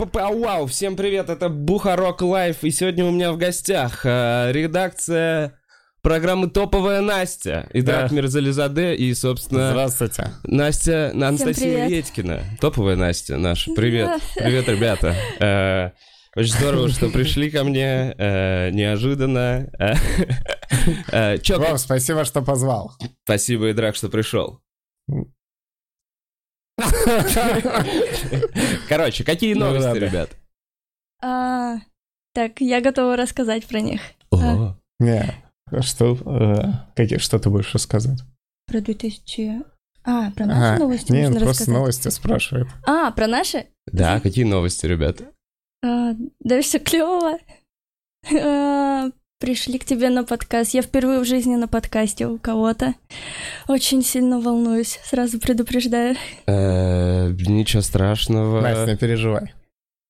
Йоу, Вау, йоу. вау, чики пау вау. Всем привет, это Бухарог Live. И сегодня у меня в гостях э, редакция программы «Топовая Настя». И Да. Идрак Мирзализаде, и, собственно, Здравствуйте. Настя, Анастасия. Редькина. Топовая Настя наша. Привет. Да. Привет, ребята. Э, Очень здорово, что пришли ко мне. э, Неожиданно. Э, э, Чё, Вов, спасибо, что позвал. спасибо, Идрак, что пришел. Короче, какие Ну новости, ребят? А, так, я готова рассказать про них. О, Не, что, э, какие, что ты будешь рассказать? Про 2000... А, про наши А, новости Не, он можно просто рассказать? новости спрашивает. А, про наши? Да, какие новости, ребят? А, да все клево. А, пришли к тебе на подкаст. Я впервые в жизни на подкасте у кого-то. Очень сильно волнуюсь, сразу предупреждаю. Э, Ничего страшного. Настя, не переживай.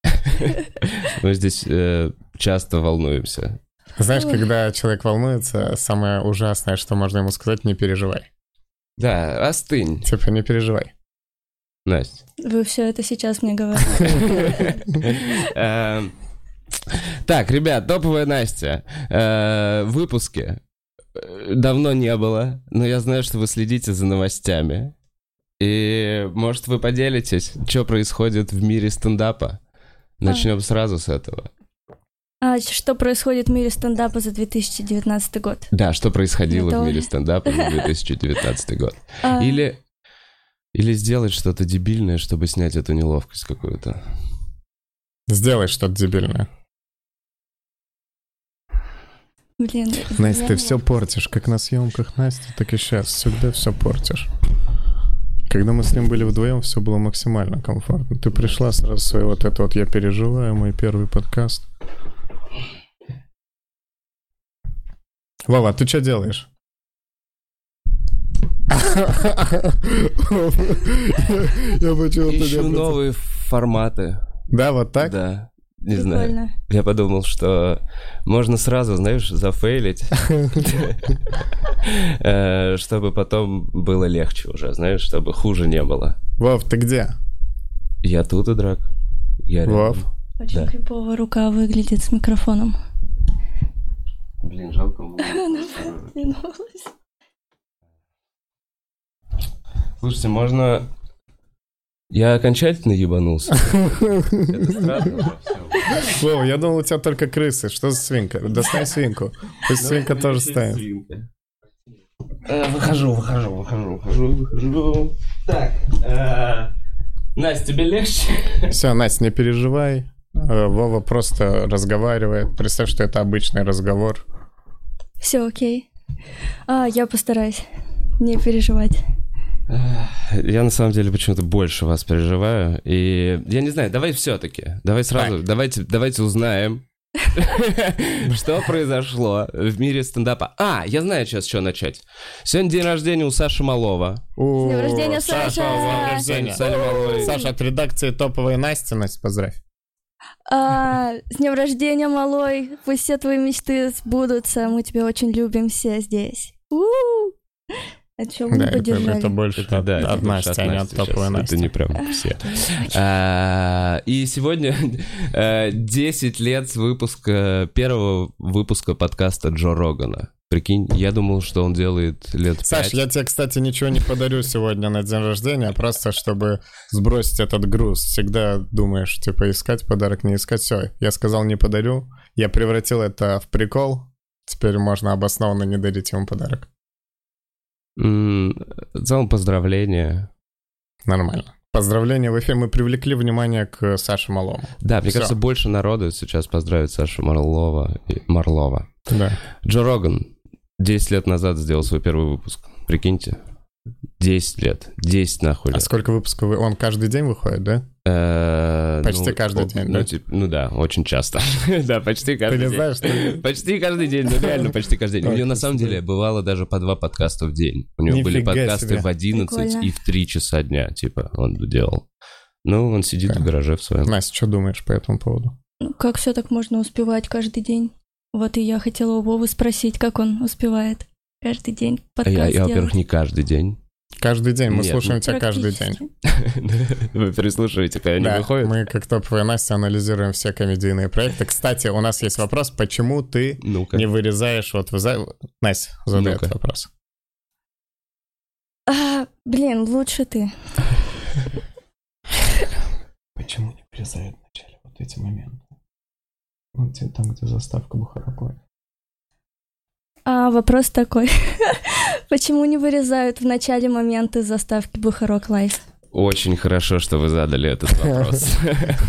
Мы здесь э, часто волнуемся. Знаешь, когда человек волнуется, самое ужасное, что можно ему сказать, не переживай. Да, остынь, Типа, не переживай. Настя. Вы все это сейчас мне говорите. Так, ребят, топовая Настя. Э, Выпуски э, давно не было, но я знаю, что вы следите за новостями. И, может, вы поделитесь, что происходит в мире стендапа? Начнем сразу с этого. А что происходит в мире стендапа за 2019 год? Да, что происходило в Готовы? мире стендапа за 2019 год? А, Или, или сделать что-то дебильное, чтобы снять эту неловкость какую-то. Сделай что-то дебильное. Блин, Настя, ты все портишь, как на съемках Настя, так и сейчас. Всегда все портишь. Когда мы с ним были вдвоем, все было максимально комфортно. Ты пришла сразу свой вот это вот «Я переживаю», мой первый подкаст. Вова, ты что делаешь? Я почему-то Ищу новые форматы. Да, вот так? Да, не знаю. Прикольно. Я подумал, что можно сразу, знаешь, зафейлить, э, чтобы потом было легче уже, знаешь, чтобы хуже не было. Вов, ты где? Я тут и драк. Я. Вов. Очень крипово рука выглядит с микрофоном. Блин, жалко. Слушайте, можно... Я окончательно ебанулся. Это странно. Вова, я думал, у тебя только крысы. Что за свинка? Достань свинку. Пусть свинка Ну, тоже станет. Э, Выхожу, выхожу, выхожу, выхожу, выхожу. Так, э, Настя, тебе легче? Все, Настя, не переживай. Э, Вова просто разговаривает. Представь, что это обычный разговор. Все окей. А, я постараюсь не переживать. Я на самом деле почему-то больше вас переживаю. И я не знаю, давай все-таки. Давай сразу, давайте, давайте узнаем, что произошло в мире стендапа. А, я знаю сейчас, что начать. Сегодня день рождения у Саши Малова. С днем рождения, Саша! с днем рождения. Саня Малой. Саша, от редакции топовой Насти, Настя, поздравь. А, с днем рождения, малой! Пусть все твои мечты сбудутся. Мы тебя очень любим все здесь. У-у-у. А чё вы Да, не это, поддержали? это больше Это, да, это больше Насти, а не от топовой Насти. Это не прям все. А, И сегодня э, 10 лет с выпуска, первого выпуска подкаста Джо Рогана. Прикинь, я думал, что он делает лет Саш, пять. я тебе, кстати, ничего не подарю сегодня на день рождения, просто чтобы сбросить этот груз. Всегда думаешь, типа, искать подарок, не искать. Все, я сказал, не подарю. Я превратил это в прикол. Теперь можно обоснованно не дарить ему подарок. В целом, поздравления. Нормально. Поздравления в эфире. Мы привлекли внимание к Саше Малому. Да, мне Всё. кажется, больше народу сейчас поздравит Сашу Марлова. и- Марлова. Да. Джо Роган 10 лет назад сделал свой первый выпуск. Прикиньте. 10 лет. 10 нахуй А лет. сколько выпусков? вы- Он каждый день выходит, да? Э, Почти ну, каждый о- день, ну, да? тип- ну да, очень часто. да, почти Ты каждый не день. знаешь, что... Почти каждый день, ну реально почти каждый день. У него на самом деле бывало даже по два подкаста в день. У него были подкасты себе. в 11 Прикольно. и в 3 часа дня, типа, он делал. Ну, он сидит Да. в гараже в своем. Настя, что думаешь по этому поводу? Ну, Как все так можно успевать каждый день? Вот и я хотела у Вовы спросить, как он успевает каждый день А подкаст я, я, во-первых, не каждый день. Каждый день. Мы Нет, слушаем тебя каждый день. Вы переслушиваете, когда они Да, выходят? мы как топовая Настя анализируем все комедийные проекты. Кстати, у нас есть вопрос, почему ты Ну-ка. не вырезаешь вот в за- Настя, задай Ну-ка. этот вопрос. А, блин, лучше ты. Почему не вырезают в начале вот эти моменты? Вот где- там, где заставка Бухарог. А вопрос такой. Почему не вырезают в начале моменты заставки Бухарог Live? Очень хорошо, что вы задали этот вопрос.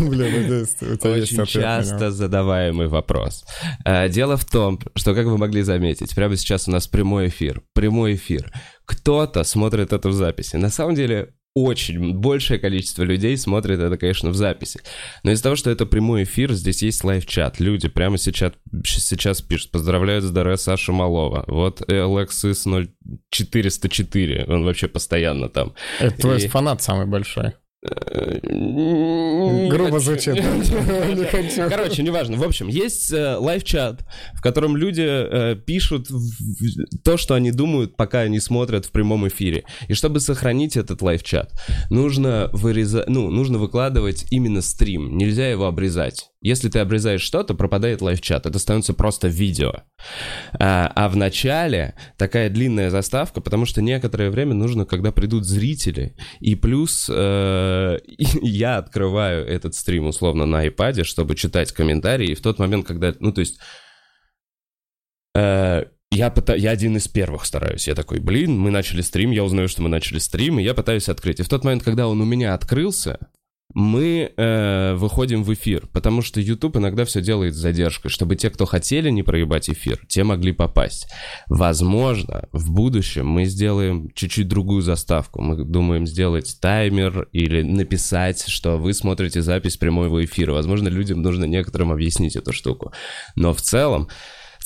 Очень часто задаваемый вопрос. А, Дело в том, что, как вы могли заметить, прямо сейчас у нас прямой эфир. Прямой эфир. Кто-то смотрит это в записи. На самом деле, очень большее количество людей смотрит это, конечно, в записи. Но из-за того, что это прямой эфир, здесь есть лайв-чат. Люди прямо сейчас, сейчас пишут. Поздравляют с Даре Саша Малова. Вот Alexis 0404. Он вообще постоянно там. Это твой И- фанат самый большой. Не Грубо хочу. звучит. Не хочу. Короче, неважно. В общем, есть э, live-чат, в котором люди э, пишут в- в- то, что они думают, пока они смотрят в прямом эфире. И чтобы сохранить этот live-чат, нужно вырезать, ну, нужно выкладывать именно стрим. Нельзя его обрезать. Если ты обрезаешь что-то, пропадает live-чат. Это становится просто видео. А, а в начале такая длинная заставка, потому что некоторое время нужно, когда придут зрители, и плюс э, я открываю этот стрим условно на iPad, чтобы читать комментарии, и в тот момент, когда, ну то есть, э, я, пыта- я один из первых стараюсь. Я такой, блин, мы начали стрим, я узнаю, что мы начали стрим, и я пытаюсь открыть. И в тот момент, когда он у меня открылся, мы э, выходим в эфир, потому что YouTube иногда все делает с задержкой, чтобы те, кто хотели не проебать эфир, те могли попасть. Возможно, в будущем мы сделаем чуть-чуть другую заставку. Мы думаем сделать таймер или написать, что вы смотрите запись прямого эфира. Возможно, людям нужно некоторым объяснить эту штуку. Но в целом,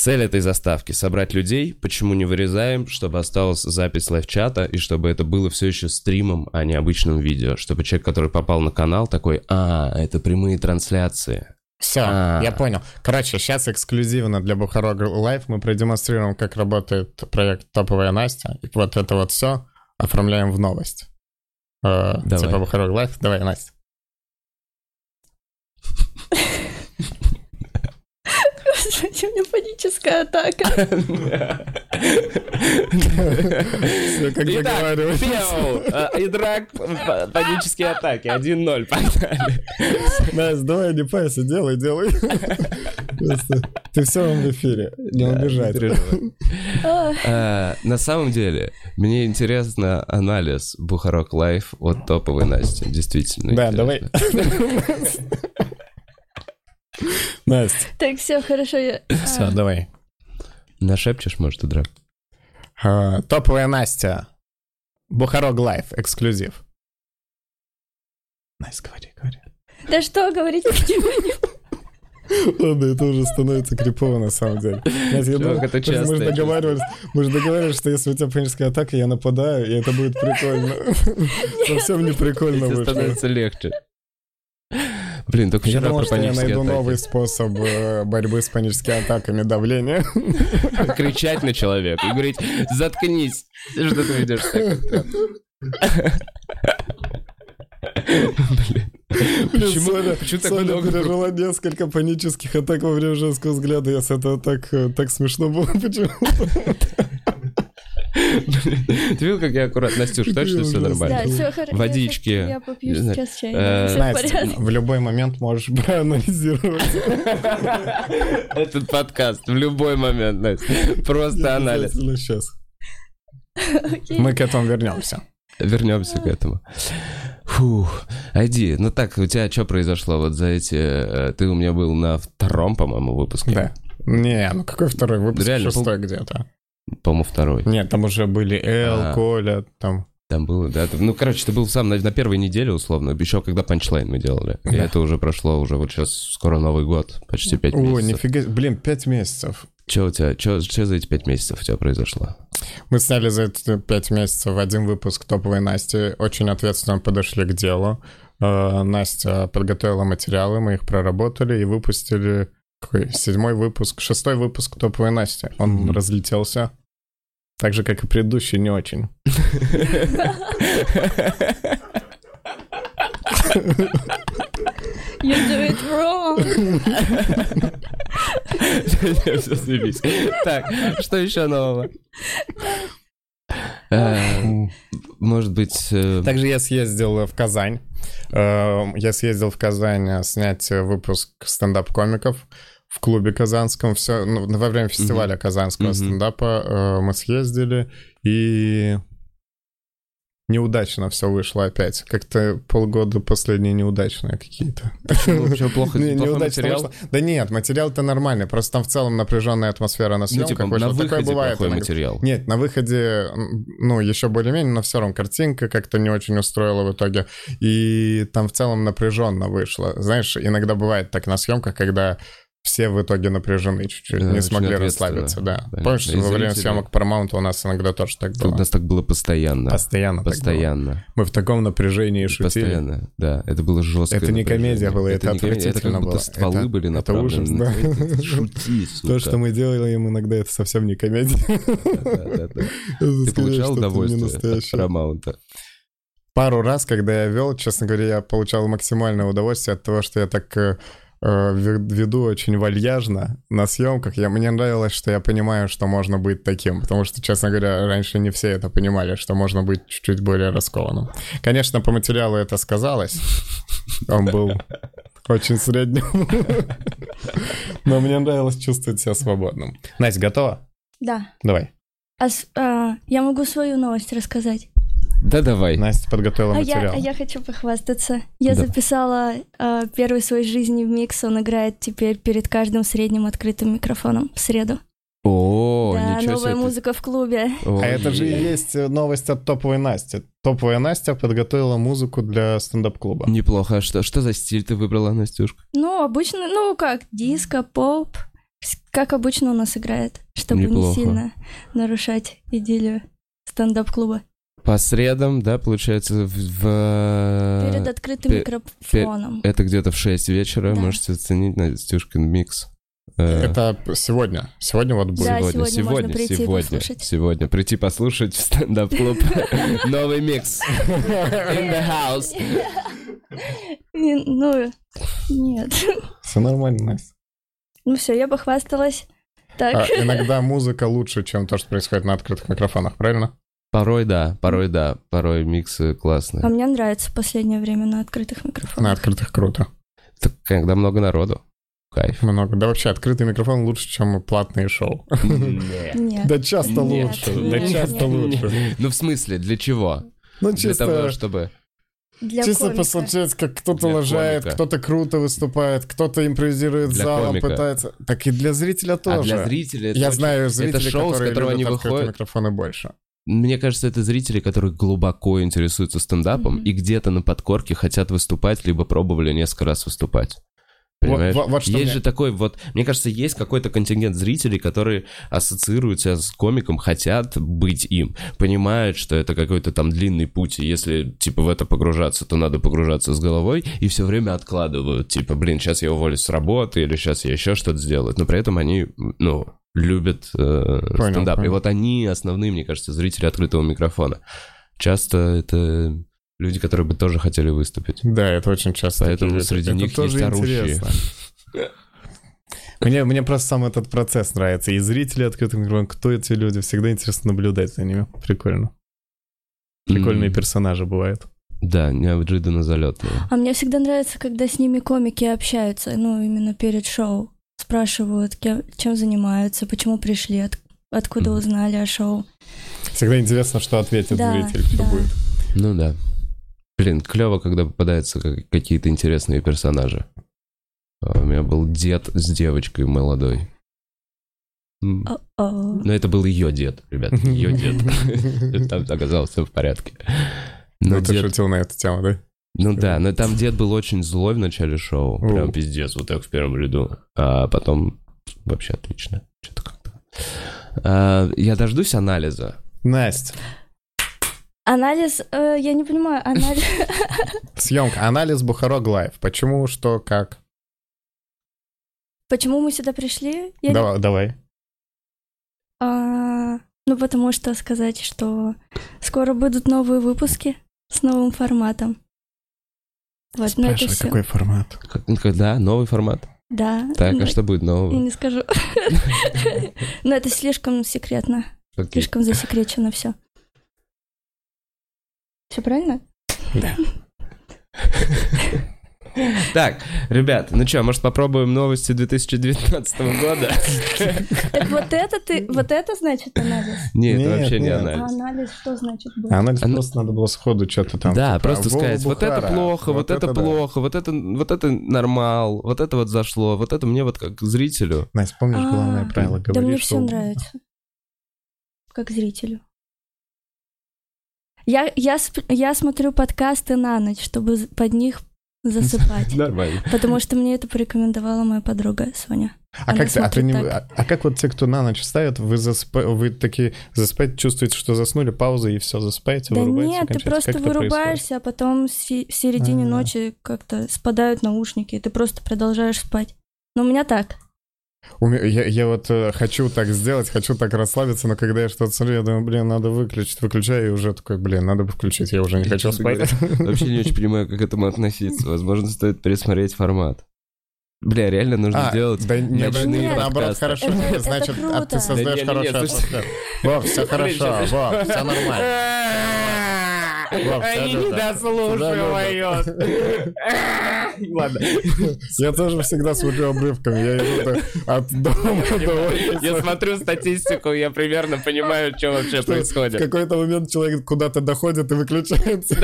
Цель этой заставки — собрать людей, почему не вырезаем, чтобы осталась запись live-чата, и чтобы это было все еще стримом, а не обычным видео. Чтобы человек, который попал на канал, такой, а, это прямые трансляции. Все, А. я понял. Короче, сейчас эксклюзивно для Бухарог Live мы продемонстрируем, как работает проект Топовая Настя. И вот это вот все оформляем в новость. Э, Давай. Типа Бухарог Live. Давай, Настя. Господи, у меня паническая атака. Все, как договаривались. Э, Идрак, панические атаки, 1-0, погнали. Настя, давай не парься, делай, делай. Ты все в эфире, не убежать. Э, На самом деле, мне интересно анализ Бухарог Лайв от топовой Насти, действительно. Да, интересно. Настя, Так, все, хорошо. я- все, а, давай. Нашепчешь, может, Идрак? А, Топовая Настя. Бухарог Лайв, эксклюзив. Настя, говори, говори. Да что говорить, ничего не Ладно, это уже становится крипово на самом деле. Настя, я Чувак, думал, это часто, мы же я договаривались, мы же договаривались, что если у тебя паническая атака, я нападаю, и это будет прикольно. Совсем не прикольно вышло. становится легче. Блин, только Я думал, про что я найду атаки. новый способ э, борьбы с паническими атаками давления. Кричать на человека и говорить, заткнись, что ты ведешь. Блин. Почему, Соня, почему Соня много пережила несколько панических атак во время женского взгляда. Я с этого так, э, так смешно было. Почему? Ты видел, как я аккуратно? Настюш, точно все Да, нормально? все хорошо. Водички. Я попью Не сейчас чай. Э, Все в Настя, в любой момент можешь проанализировать. Этот подкаст в любой момент, Настя. Просто анализ. Сейчас. Мы к этому вернемся. Вернемся к этому. Фух. Айди, ну так, у тебя что произошло вот за эти... э, Ты у меня был на втором, по-моему, выпуске. Да. Не, ну какой второй выпуск? Реально, Шестой где-то. По-моему, второй. Нет, там уже были Эл, А. Коля, там. Там было, да. Ну, короче, ты был сам на, на первой неделе, условно, еще когда панчлайн мы делали. И Да. это уже прошло, уже вот сейчас скоро Новый год, почти пять О, месяцев. нифига, блин, пять месяцев. Че у тебя, че, за эти пять месяцев у тебя произошло? Мы сняли за эти пять месяцев один выпуск топовой Насти. Очень ответственно подошли к делу. Э, Настя подготовила материалы, мы их проработали и выпустили какой, седьмой выпуск, шестой выпуск топовой Насти. Он Мгм. разлетелся. Так же, как и предыдущий, не очень. You do it wrong. Всё, заебись. Так, что еще нового? Э, Может быть... э, Также я съездил в Казань. Э, Я съездил в Казань снять выпуск стендап-комиков в клубе казанском. Все, ну, во время фестиваля казанского Мгм. стендапа э, мы съездили, и неудачно все вышло опять. Как-то полгода последние неудачные какие-то. Почему? Плохо? Не- неудачно вышло. Да нет, материал-то нормальный, просто там в целом напряженная атмосфера на Ну, съемках типа, на Такое выходе бывает плохой материал. Нет, на выходе, ну, еще более-менее, но все равно картинка как-то не очень устроила в итоге. И там в целом напряженно вышло. Знаешь, иногда бывает так на съемках, когда все в итоге напряжены чуть-чуть, Да, не смогли расслабиться, да. Понятно. Помнишь, И во время съемок Paramount у нас иногда тоже так У было? нас так было постоянно. Постоянно. Постоянно. Мы в таком напряжении шутили. Постоянно, да. Это было жестко. Это не комедия была, это это как отвратительно было. стволы Это- были это направлены. ужас, на да. Шути, сука. То, что мы делаем иногда, это совсем не комедия. Да, да, да. Это Ты получал удовольствие от. Paramount? Пару раз, когда я вел, честно говоря, я получал максимальное удовольствие от того, что я так э, веду очень вальяжно на съемках. Я, мне нравилось, что я понимаю, что можно быть таким, потому что, честно говоря, раньше не все это понимали, что можно быть чуть-чуть более раскованным. Конечно, по материалу это сказалось. Он был очень средним. Но мне нравилось чувствовать себя свободным. Настя, готова? Да. Давай. А а, я могу свою новость рассказать. Да давай. Настя подготовила А я, материал. а я хочу похвастаться. Я Да. записала а, первый свой жизни в микс. Он играет теперь перед каждым средним открытым микрофоном в среду. О, да, ничего новая себе. музыка в клубе. О, А это же и есть э, новость от топовой Насти. Топовая Настя подготовила музыку для стендап-клуба. Неплохо. А что, что за стиль ты выбрала, Настюшка? Ну, обычно, ну как, диско, поп. Как обычно у нас играет, чтобы Неплохо. не сильно нарушать идиллию стендап-клуба. По средам, да, получается, в... в- Перед открытым пе- микрофоном. Это где-то в 6 вечера. Да. Можете оценить Настюшкин микс. Э, Это сегодня. Сегодня вот будет. Да, сегодня, сегодня можно сегодня, прийти сегодня, послушать. сегодня. Прийти послушать в стендап-клуб новый микс. In the house. Ну, нет. Все нормально, Настя. Ну все, я похвасталась. Так, А, иногда музыка лучше, чем то, что происходит на открытых микрофонах, правильно? Порой да, порой да, порой миксы а классные. мне нравится в последнее время на открытых На микрофонах. открытых круто. Так, когда много народу. Кайф. Много. Да вообще, открытый микрофон лучше, чем платные шоу. Нет. Да часто лучше. Да часто лучше. Ну, в смысле, для чего? Ну, Для того, чисто... чтобы... Для Чисто комика. посмотреть, как кто-то Для лажает, кто-то круто выступает, кто-то импровизирует Для залом, комика. пытается. Так и для зрителя А тоже. для зрителей... это Я очень- знаю зрителей, шоу, с которые которого любят они открытые выходят. микрофоны больше. Мне кажется, это зрители, которые глубоко интересуются стендапом Мгм. и где-то на подкорке хотят выступать, либо пробовали несколько раз выступать. Понимаешь? вот- вот что есть мне- же такой вот, мне кажется, есть какой-то контингент зрителей, которые ассоциируют себя с комиком, хотят быть им, понимают, что это какой-то там длинный путь, и если, типа, в это погружаться, то надо погружаться с головой, и все время откладывают, типа, блин, сейчас я уволюсь с работы, или сейчас я еще что-то сделаю, но при этом они, ну, любят э, стендап. И понял. вот они основные, мне кажется, зрители открытого микрофона. Часто это люди, которые бы тоже хотели выступить. Да, это очень часто. Поэтому среди Это них тоже есть орущие. Мне, мне просто сам этот процесс нравится. И зрители открытых микрофонов, кто эти люди, всегда интересно наблюдать за ними. Прикольно. Прикольные М, персонажи бывают. Да, неожиданно залетные. А мне всегда нравится, когда с ними комики общаются, ну, именно перед шоу. Спрашивают, чем занимаются, почему пришли, от- откуда Мгм. узнали о шоу. Всегда интересно, что ответит Да, зритель, кто да. будет. Ну да. Блин, клево, когда попадаются как- какие-то интересные персонажи. А У меня был дед с девочкой молодой. Но это был ее дед, ребят, ее дед. Там оказалось все в порядке. Но Ну, ты дед шутил на эту тему, да? Ну да, но там дед был очень злой в начале шоу. Прям пиздец, вот так в первом ряду. А потом вообще отлично. Что-то как-то. А, я дождусь анализа. Настя, Анализ, э, я не понимаю, анализ... съемка, анализ Бухарог Лайв. Почему, что, как? Почему мы сюда пришли? Я не- Давай, давай. А, Ну, потому что сказать, что скоро будут новые выпуски с новым форматом. Вот, ну это Спрашивай, все. какой формат? Как- ну, когда? Новый формат? Да. Так, ну, а что будет Я нового? не скажу. Но это слишком секретно. Слишком засекречено все. Все правильно? Так, ребят, ну что, может попробуем новости 2019 года? Так вот это ты, вот это значит анализ? Нет, это вообще не нет. А анализ. анализ что значит был? А анализ Оно- просто надо было сходу что-то там. Да, типа, просто сказать, вот это плохо, вот это плохо, вот это, вот это нормал, вот это вот зашло, вот это мне вот как зрителю. Настя, помнишь А, главное правило? Да мне все нравится. Как зрителю. Я, я, я смотрю подкасты на ночь, чтобы под них засыпать. Нормально. Потому что мне это порекомендовала моя подруга Соня. А Она как, ты, а, ты не, а, а как вот те, кто на ночь ставят, вы, заспа- вы такие заспать, чувствуете, что заснули, пауза и все, заспаете, Да вырубаетесь нет, ты просто Как вырубаешься, а потом в се- в середине А. ночи как-то спадают наушники, и ты просто продолжаешь спать. Но у меня так. Я, я вот э, хочу так сделать, хочу так расслабиться, но когда я что-то смотрю, я думаю, блин, надо выключить. Выключаю и уже такой, блин, надо бы включить, я уже не хочу Честно спать. Вообще не очень понимаю, как к этому относиться. Возможно, стоит пересмотреть формат. Бля, реально нужно А, сделать да не, ночные Нет, наоборот, хорошо. Это- это Значит, а круто. ты создаешь Да не, не, не, хорошую слушайте. атмосферу. Вов, все хорошо, Вов, все нормально. Они любят. не дослушивают. Ладно. Я тоже всегда смотрю обрывками, я иду от дома до. Я смотрю статистику, я примерно понимаю, что вообще В происходит. какой-то момент человек куда-то доходит и выключается.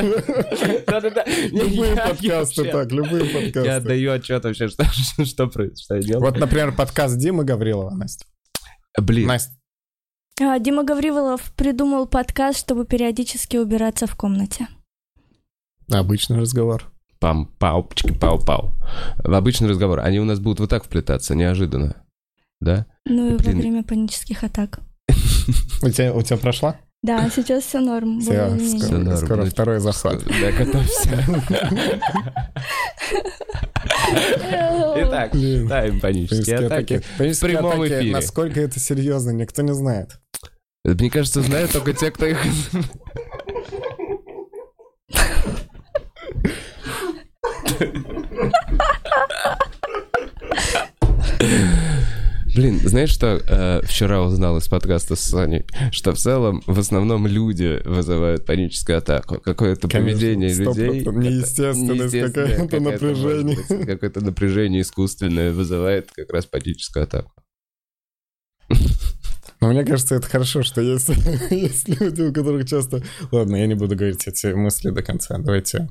Да-да-да. Любые я подкасты так, любые Я подкасты. отдаю отчет вообще, что, происходит, я. Вот, например, подкаст Димы Гаврилова, Настя. Блин, Настя, Дима Гаврилов придумал подкаст, чтобы периодически убираться в комнате. обычный разговор. пам пау пчки пау пау В обычный разговор. Они у нас будут вот так вплетаться, неожиданно. Да? Ну и Блин. во время панических атак. У тебя, у тебя прошла? Да, сейчас все норм. Всё скоро, норм. скоро второй заход. Да, готовься. Итак, ставим панические атаки. Панические прямом эфире. Насколько это серьезно, никто не знает. Мне кажется, знают только те, кто их... Блин, знаешь, что э, вчера узнал из подкаста с Саней? Что в целом в основном люди вызывают паническую атаку. Какое-то Конечно, поведение людей... Неестественность, какое-то какое-то, напряжение. быть, Какое-то напряжение искусственное вызывает как раз паническую атаку. Но мне кажется, это хорошо, что есть, есть люди, у которых часто... Ладно, я не буду говорить эти мысли до конца. Давайте...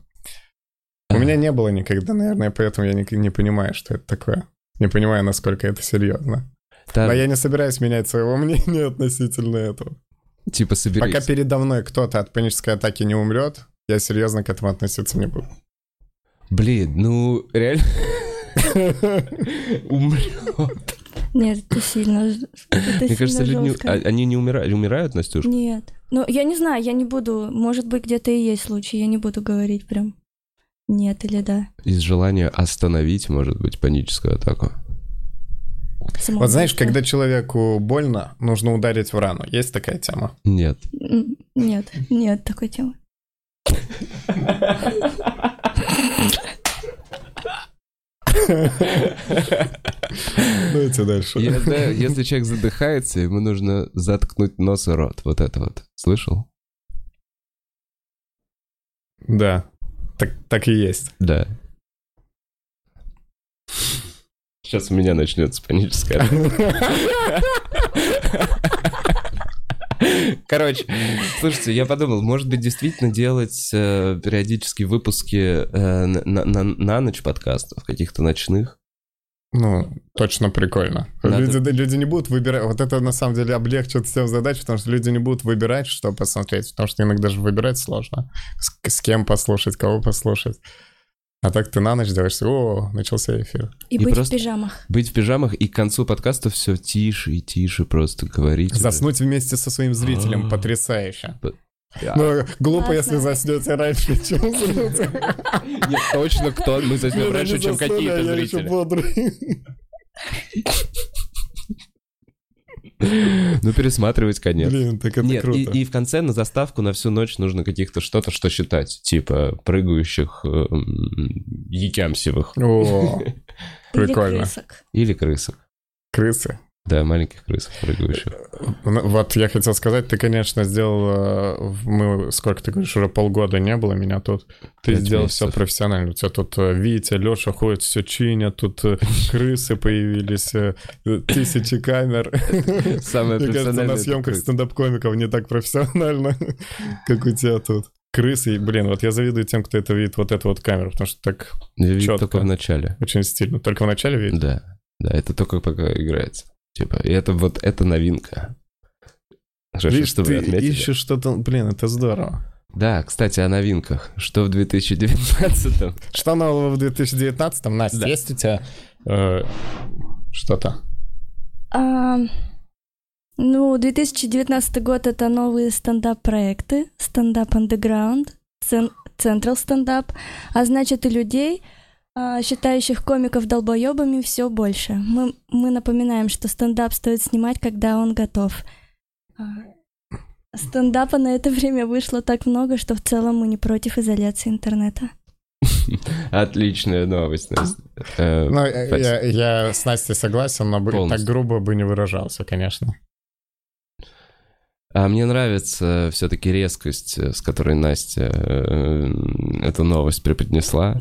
У меня не было никогда, наверное, поэтому я не, не понимаю, что это такое. Не понимаю, насколько это серьезно. Там, Но я не собираюсь менять своего мнения относительно этого. типа, соберись. Пока передо мной кто-то от панической атаки не умрет, я серьезно к этому относиться не буду. Блин, ну, реально... Умрет. Нет, это сильно. это Мне кажется, люди, а- они не умирают. Умирают, Настюш? Нет. Ну, я не знаю, я не буду. Может быть, где-то и есть случай, я не буду говорить прям нет или да. Из желания остановить, может быть, паническую атаку. Самоубийство. Вот знаешь, когда человеку больно, нужно ударить в рану. Есть такая тема? Нет. Нет, нет такой темы. Давайте дальше. Я знаю, если человек задыхается, ему нужно заткнуть нос и рот. Вот это вот. Слышал? Да, так, так и есть. Да. Сейчас у меня начнется паническая. Короче, слушайте, я подумал, может быть, действительно делать э, периодически выпуски э, на, на- на ночь подкастов, каких-то ночных. Ну, точно прикольно. Надо- Люди, люди не будут выбирать. Вот это на самом деле облегчит всем задачу, потому что люди не будут выбирать, что посмотреть. Потому что иногда же выбирать сложно. С, с кем послушать, кого послушать. А так ты на ночь делаешь, о, начался эфир. И, И быть просто- в пижамах. Быть в пижамах и к концу подкаста все тише и тише просто говорить. Заснуть вместе со своим зрителем А. потрясающе. Да. Ну, глупо, Классно. если заснете раньше, чем уснете. Нет, точно кто мы заснем раньше, чем какие-то я еще зрители. бодрый. Ну, пересматривать конец. Блин, так это Нет, и, круто. и в конце на заставку на всю ночь нужно каких-то что-то, что считать. Типа прыгающих эм, якямсевых. О, Или Прикольно. крысок. Или крысок. крысы. Да, маленьких крысок прыгающих. Ну, Вот я хотел сказать, ты, конечно, сделал... э, Мы, сколько ты говоришь, уже полгода не было меня тут. Ты Пять сделал месяцев. все профессионально. У тебя тут э, Витя, Леша ходят, все чинят, тут э, крысы появились, э, тысячи камер. Самое Мне кажется, на съемках стендап-комиков не так профессионально, как у тебя тут. Крысы, блин, вот я завидую тем, кто это видит, вот эту вот камеру, потому что так Я чётко. только в начале. очень стильно. Только в начале видит? Да, да, это только пока играется. Типа, и это вот, это новинка. Видишь, что вы ты отметили. ищешь что-то... Блин, это здорово. Да, кстати, о новинках. Что в 2019 Что нового в 2019-м? Настя, Да. есть у тебя э, что-то? А, ну, 2019 год — это новые стендап-проекты. Стендап Underground, Цен- Central стендап. А значит, и людей, а, считающих комиков долбоебами, все больше. Мы, мы напоминаем, что стендап стоит снимать, когда он готов. А, Стендапа на это время вышло так много, что в целом мы не против изоляции интернета. Отличная новость, Ну, э, я, с Настей согласен, но бы- так грубо бы не выражался, конечно. А мне нравится все-таки резкость, э, с которой Настя э, эту новость преподнесла.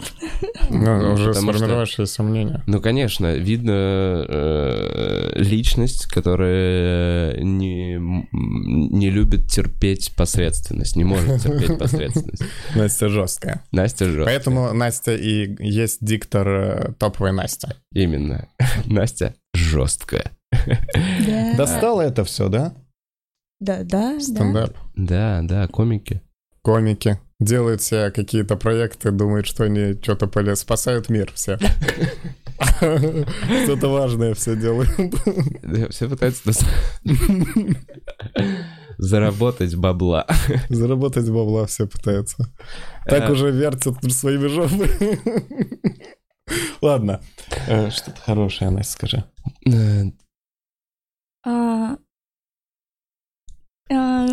Ну, уже что- сформировавшееся мнение. Ну, конечно, видно э, личность, которая не, не любит терпеть посредственность, не может терпеть посредственность. Настя жесткая. Настя же. Поэтому Настя и есть диктор топовой Настя. Именно. Настя жесткая. Да, Достало это все, да? Да, да. да. Стендап. Да, да, комики. Комики. Делают себе какие-то проекты, думают, что они что-то полез, спасают мир все. Что-то важное все делают. Все пытаются заработать бабла. Заработать бабла все пытаются. Так Э. уже вертят своими жопами. Ладно. Э, Что-то хорошее, Настя, скажи. Э, А,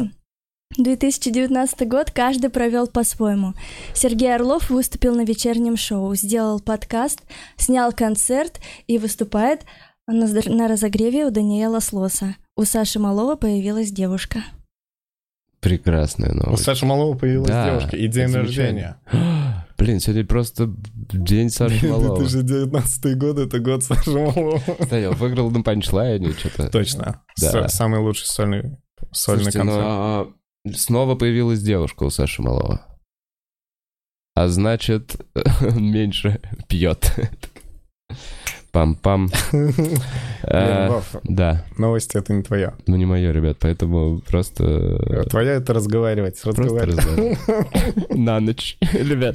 2019 год каждый провел по-своему. Сергей Орлов выступил на вечернем шоу, сделал подкаст, снял концерт и выступает на, разогреве у Даниэла Слоса. У Саши Малова появилась девушка. Прекрасная У новость. Саши Малова появилась Да, девушка и день рождения. Блин, сегодня просто день Саши Малова. 2019 год — это год Саши Малова. Кстати, он выиграл на панчлайне что-то. Точно. Да. Самый лучший сольный сольный Слушайте, концерт. но снова появилась девушка у Саши Малова. А значит, он меньше пьет. Пам-пам. Э, Вов, Да, новости — это не твое. ну не мое, ребят, поэтому просто... Твое — это разговаривать. Просто разговаривать. разговаривать. На ночь. Ребят,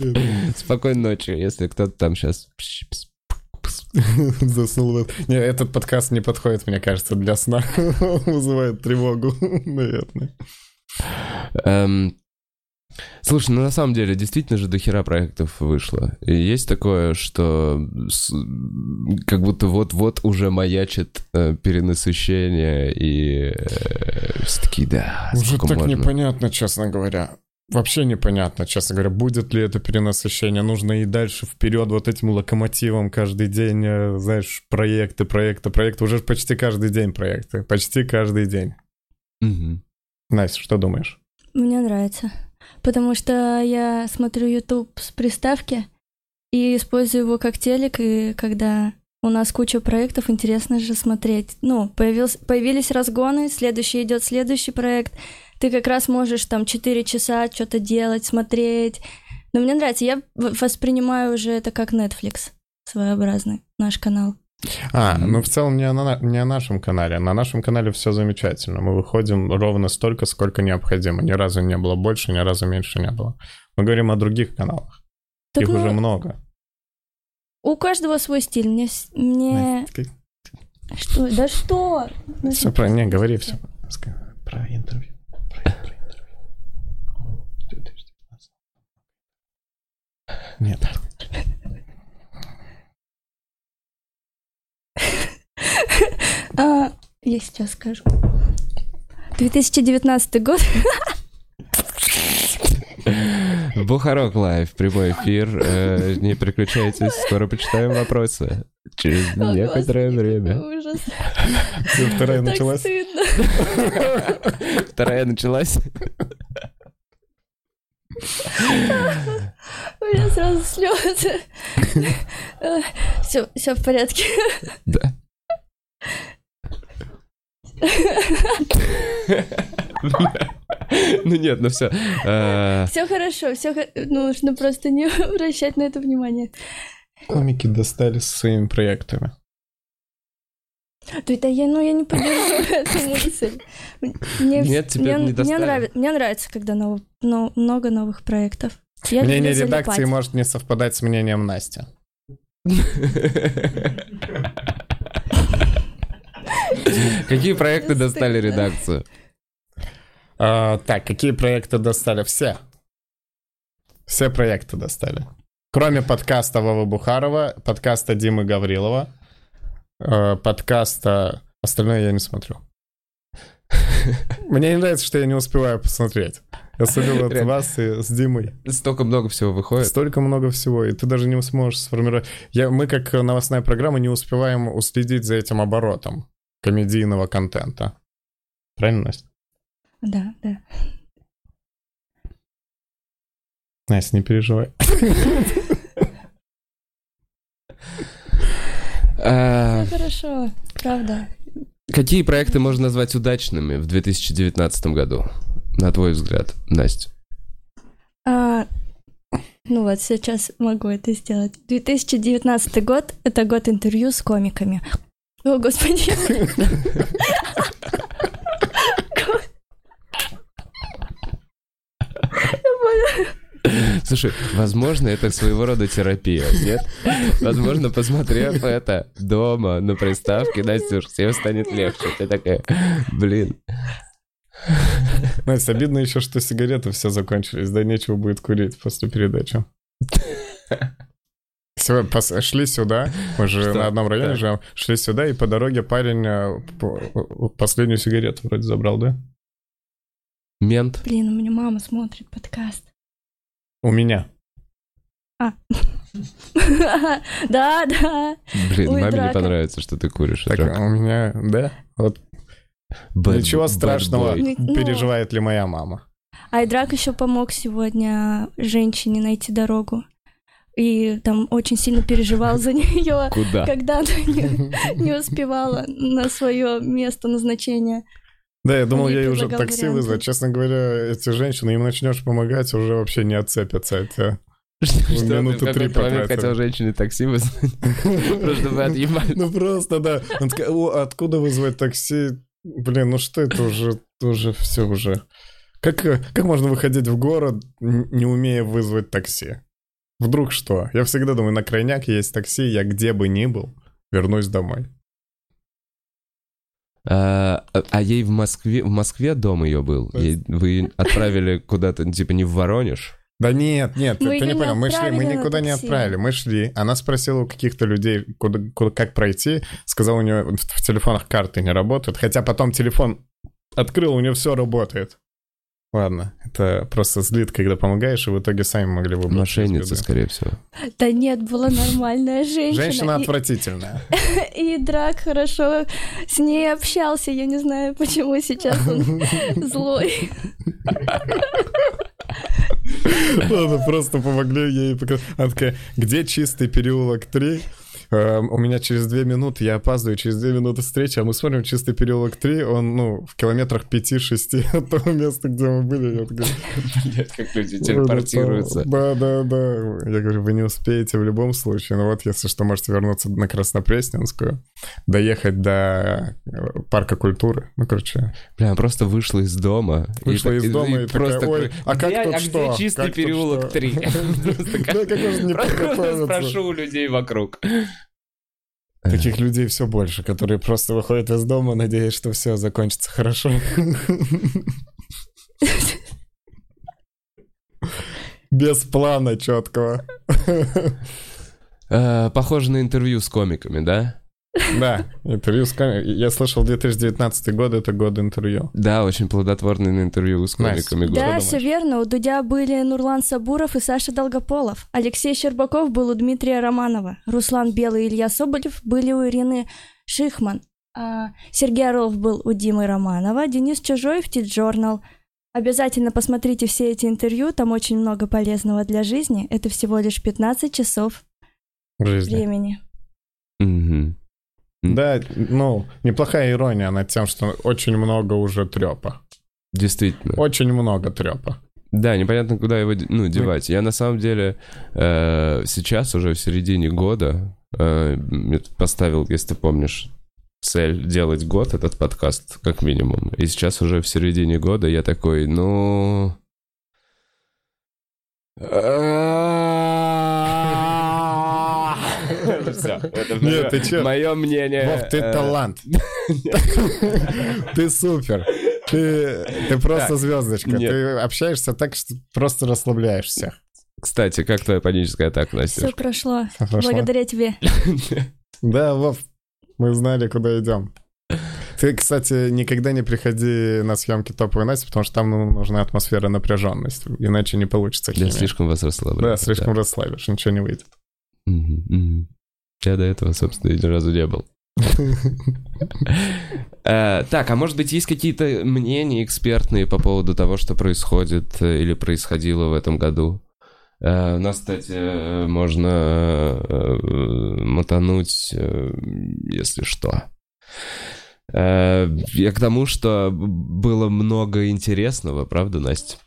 спокойной ночи, если кто-то там сейчас... Заснул. Не, этот подкаст не подходит, мне кажется, для сна. Вызывает тревогу, наверное. Эм, Слушай, ну на самом деле, действительно же дохера проектов вышло. И есть такое, что с- как будто вот-вот уже маячит э, перенасыщение, и э, все таки да, Уже так можно? непонятно, честно говоря. Вообще непонятно, честно говоря, будет ли это перенасыщение. Нужно и дальше вперед вот этим локомотивом каждый день, э, знаешь, проекты, проекты, проекты. Уже почти каждый день проекты. Почти каждый день. Мгм. Настя, что думаешь? Мне нравится. Потому что я смотрю YouTube с приставки и использую его как телек, и когда у нас куча проектов, интересно же смотреть. Ну, появился, появились разгоны, следующий идет следующий проект. Ты как раз можешь там 4 часа что-то делать, смотреть. Но мне нравится. Я воспринимаю уже это как Netflix своеобразный, наш канал. А, ну в целом не о, не о нашем канале. На нашем канале все замечательно. Мы выходим ровно столько, сколько необходимо. Ни разу не было больше, ни разу меньше не было. Мы говорим о других каналах. Так, Их ну, уже много. у каждого свой стиль. Мне... мне... Что? Да что? Все про... Не, говори все. Про интервью. Про про интервью. 2019. Нет. А, я сейчас скажу. 2019 год. Бухарок Лайв, прямой эфир. Э, не переключайтесь, скоро почитаем вопросы. Через О, некоторое Господи, время. Ужас. Вторая Так началась. стыдно. Вторая началась. У меня сразу слезы. Все, все в порядке. Да. Ну нет, ну все. Все хорошо, все нужно просто не обращать на это внимание. Комики достали со своими проектами. Да это я, ну я не поддерживаю эту мысль. Мне, Нет, тебе мне, не мне, нравится, мне нравится, когда нов- но- много новых проектов. Я Мнение редакции залипать. может не совпадать с мнением Насти. Какие проекты достали редакцию? А, так, какие проекты достали? Все. Все проекты достали. Кроме подкаста Вовы Бухарова, подкаста Димы Гаврилова, э, подкаста... Остальное я не смотрю. Мне не нравится, что я не успеваю посмотреть. Я смотрел от вас и с Димой. Столько много всего выходит. Столько много всего, и ты даже не сможешь сформировать. Я, мы, как новостная программа, не успеваем уследить за этим оборотом комедийного контента. Правильно, Настя? Да, да. Настя, не переживай. А, Всё хорошо, правда. Какие проекты можно назвать удачными в 2019 году, на твой взгляд, Настя? А, ну вот, сейчас могу это сделать. 2019 год — это год интервью с комиками. О, господи. Слушай, возможно, это своего рода терапия, нет? Возможно, посмотрев это дома на приставке, Настюш, всем станет легче. Ты такая, блин. Настя, обидно еще, что сигареты все закончились, да нечего будет курить после передачи. Все, пос- шли сюда, мы же Что? на одном районе Так. живем, шли сюда, и по дороге парень э, по- последнюю сигарету вроде забрал, да? Мент. Блин, у меня мама смотрит подкаст. У меня. Да, да. Блин, Ой, маме не понравится, что ты куришь. Так, Драка. у меня, да? Вот Bad- ничего страшного, boy. Ну, переживает ли моя мама. Айдрак еще помог сегодня женщине найти дорогу. И там очень сильно переживал за нее, Куда? когда она не, не успевала на свое место назначения. Да, я думал, ей я ей уже такси варианты. вызвать. Честно говоря, эти женщины, им начнешь помогать, уже вообще не отцепятся от тебя. Что ты минуты три потратил. хотел женщине такси вызвать, просто чтобы отъебать. Ну просто, да. Он такой, «О, откуда вызвать такси? Блин, ну что это уже, уже все уже. Как, э, как можно выходить в город, не умея вызвать такси? Вдруг что? Я всегда думаю, на крайняк есть такси, я где бы ни был, вернусь домой. А, а ей в Москве, в Москве дом ее был? Ей- вы отправили куда-то, типа, не в Воронеж? Да нет, нет, ты, Мы ты не понял. Мы шли, мы никуда не отправили. Мы шли. Она спросила у каких-то людей, куда, куда- как пройти. Сказала, у нее в, в телефонах карты не работают. Хотя потом телефон открыл, у нее все работает. Ладно, это просто злит, когда помогаешь, и в итоге сами могли выбрать. Мошенница, скорее всего. Да нет, была нормальная женщина. Женщина И- отвратительная. И, Драк хорошо с ней общался. Я не знаю, почему сейчас он злой. Ладно, просто помогли ей. пока- Она такая, где чистый переулок 3? Эм, у меня через две минуты, я опаздываю, через две минуты встреча, а мы смотрим чистый переулок 3, он, ну, в километрах 5-6 от того места, где мы были. Я такой, Блять, как люди телепортируются. Да, да, да. Я говорю, вы не успеете в любом случае. Ну вот, если что, можете вернуться на Краснопресненскую, доехать до э, парка культуры. Ну, короче, Бля, просто вышла из дома. Вышла и, из дома и просто... «Ой, а как где, тут а что? где чистый переулок что?» 3? Да, как? Спрошу у людей вокруг. Таких людей все больше, которые просто выходят из дома, надеясь, что все закончится хорошо. Без плана четкого. Э, Похоже на интервью с комиками, да? Да, интервью с комиками. Я слышал, 2019 год — это год интервью. Да, очень плодотворное интервью с комиками. год. Да, все верно. У Дудя были Нурлан Сабуров и Саша Долгополов. Алексей Щербаков был у Дмитрия Романова. Руслан Белый и Илья Соболев были у Ирины Шихман. А, Сергей Орлов был у Димы Романова. Денис Чужой в Тит-Журнал. Обязательно посмотрите все эти интервью, там очень много полезного для жизни. Это всего лишь 15 часов жизни. времени. Мгм. Да, ну, неплохая ирония над тем, что очень много уже трепа. Действительно. Очень много трепа. Да, непонятно, куда его ну, девать. Я на самом деле э, сейчас уже в середине года э, поставил, если ты помнишь, цель делать год этот подкаст, как минимум. И сейчас уже в середине года я такой, ну... Все, это Нет, ты чё? мое мнение. Вов, ты э, талант. Ты супер. Ты, ты просто Так, звездочка. нет. Ты общаешься так, что просто расслабляешь всех. Кстати, как твоя паническая атака, Настя? Все прошло. Благодаря тебе. Да, Вов, мы знали, куда идем. Ты, кстати, никогда не приходи на съемки топовой Насти, потому что там ну, нужна атмосфера напряженности, иначе не получится Я химия. слишком вас расслабляю. Да, слишком расслабишь, ничего не выйдет. Мгм, мгм. Я до этого, собственно, ни разу не был. Э, Так, а может быть, есть какие-то мнения экспертные по поводу того, что происходит э, или происходило в этом году? Э, У нас, кстати, можно мотануть, если что. Я к тому, что было много интересного, правда, Настя?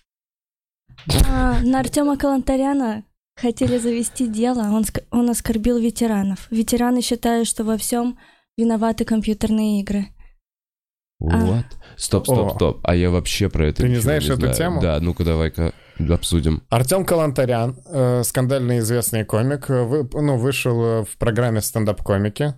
А, на Артема Калантаряна хотели завести дело, он, ск- он оскорбил ветеранов. Ветераны считают, что во всем виноваты компьютерные игры. А. Вот. Стоп, стоп, О. стоп. А я вообще про это Ты не знаешь эту знаю. тему? Да, ну-ка давай-ка обсудим. Артем Калантарян, э, скандально известный комик, э, вы- ну, вышел э, в программе стендап-комики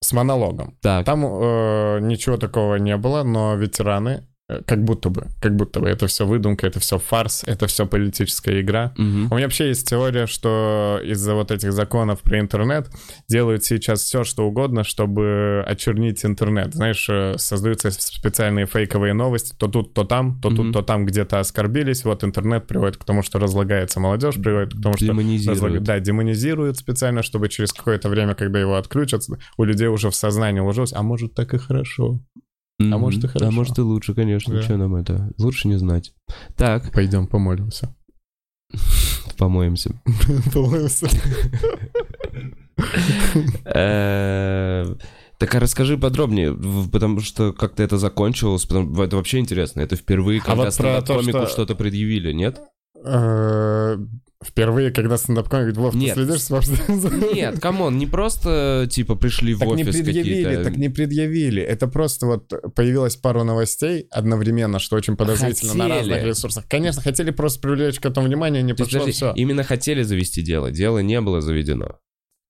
с монологом. Так, Там э, ничего такого не было, но ветераны, как будто бы, как будто бы это все выдумка, это все фарс, это все политическая игра. мгм. У меня вообще есть теория, что из-за вот этих законов про интернет делают сейчас все, что угодно, чтобы очернить интернет. Знаешь, э, создаются специальные фейковые новости, то тут, то там, то Мгм. тут, то там где-то оскорбились. Вот интернет приводит к тому, что разлагается молодежь, приводит к тому, что Демонизируют. разлаг- Да, демонизируют специально, чтобы через какое-то время, когда его отключат, у людей уже в сознании уложилось, а может так и хорошо. Мгм. может, и хорошо. А может и лучше, конечно. Да. Что нам это? Лучше не знать. Так, Пойдем помолимся. помоемся. Помолимся. Э, Так а расскажи подробнее, потому что как-то это закончилось, потому это вообще интересно. Это впервые, А когда вот про то, стендап-комику что- что-то предъявили, нет? Впервые, когда стендап-комик, Вов, ты Нет. следишь, собственно? Нет, come on, не просто, типа, пришли в Так не офис предъявили, какие-то... так не предъявили. Это просто вот появилась пару новостей одновременно, что очень подозрительно на Хотели. разных ресурсах. Конечно, хотели просто привлечь к этому внимание, не То пошло подожди, все. именно хотели завести дело, дело не было заведено.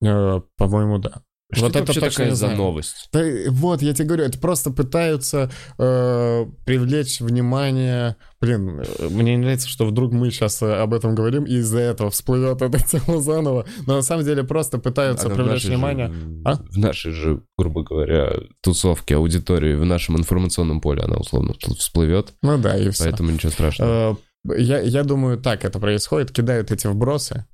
Э, По-моему, да. Что Вот это точно такая за новость? Да, вот, я тебе говорю, это просто пытаются э, привлечь внимание. Блин, э, мне не нравится, что вдруг мы сейчас об этом говорим, и из-за этого всплывет эта тема заново. Но на самом деле просто пытаются А привлечь нашей же- внимание. А? В нашей же, грубо говоря, тусовке, аудитории, в нашем информационном поле она условно всплывет, всплывет, Ну да, и все. поэтому ничего страшного. Э, Я, я думаю, так это происходит. Кидают эти вбросы.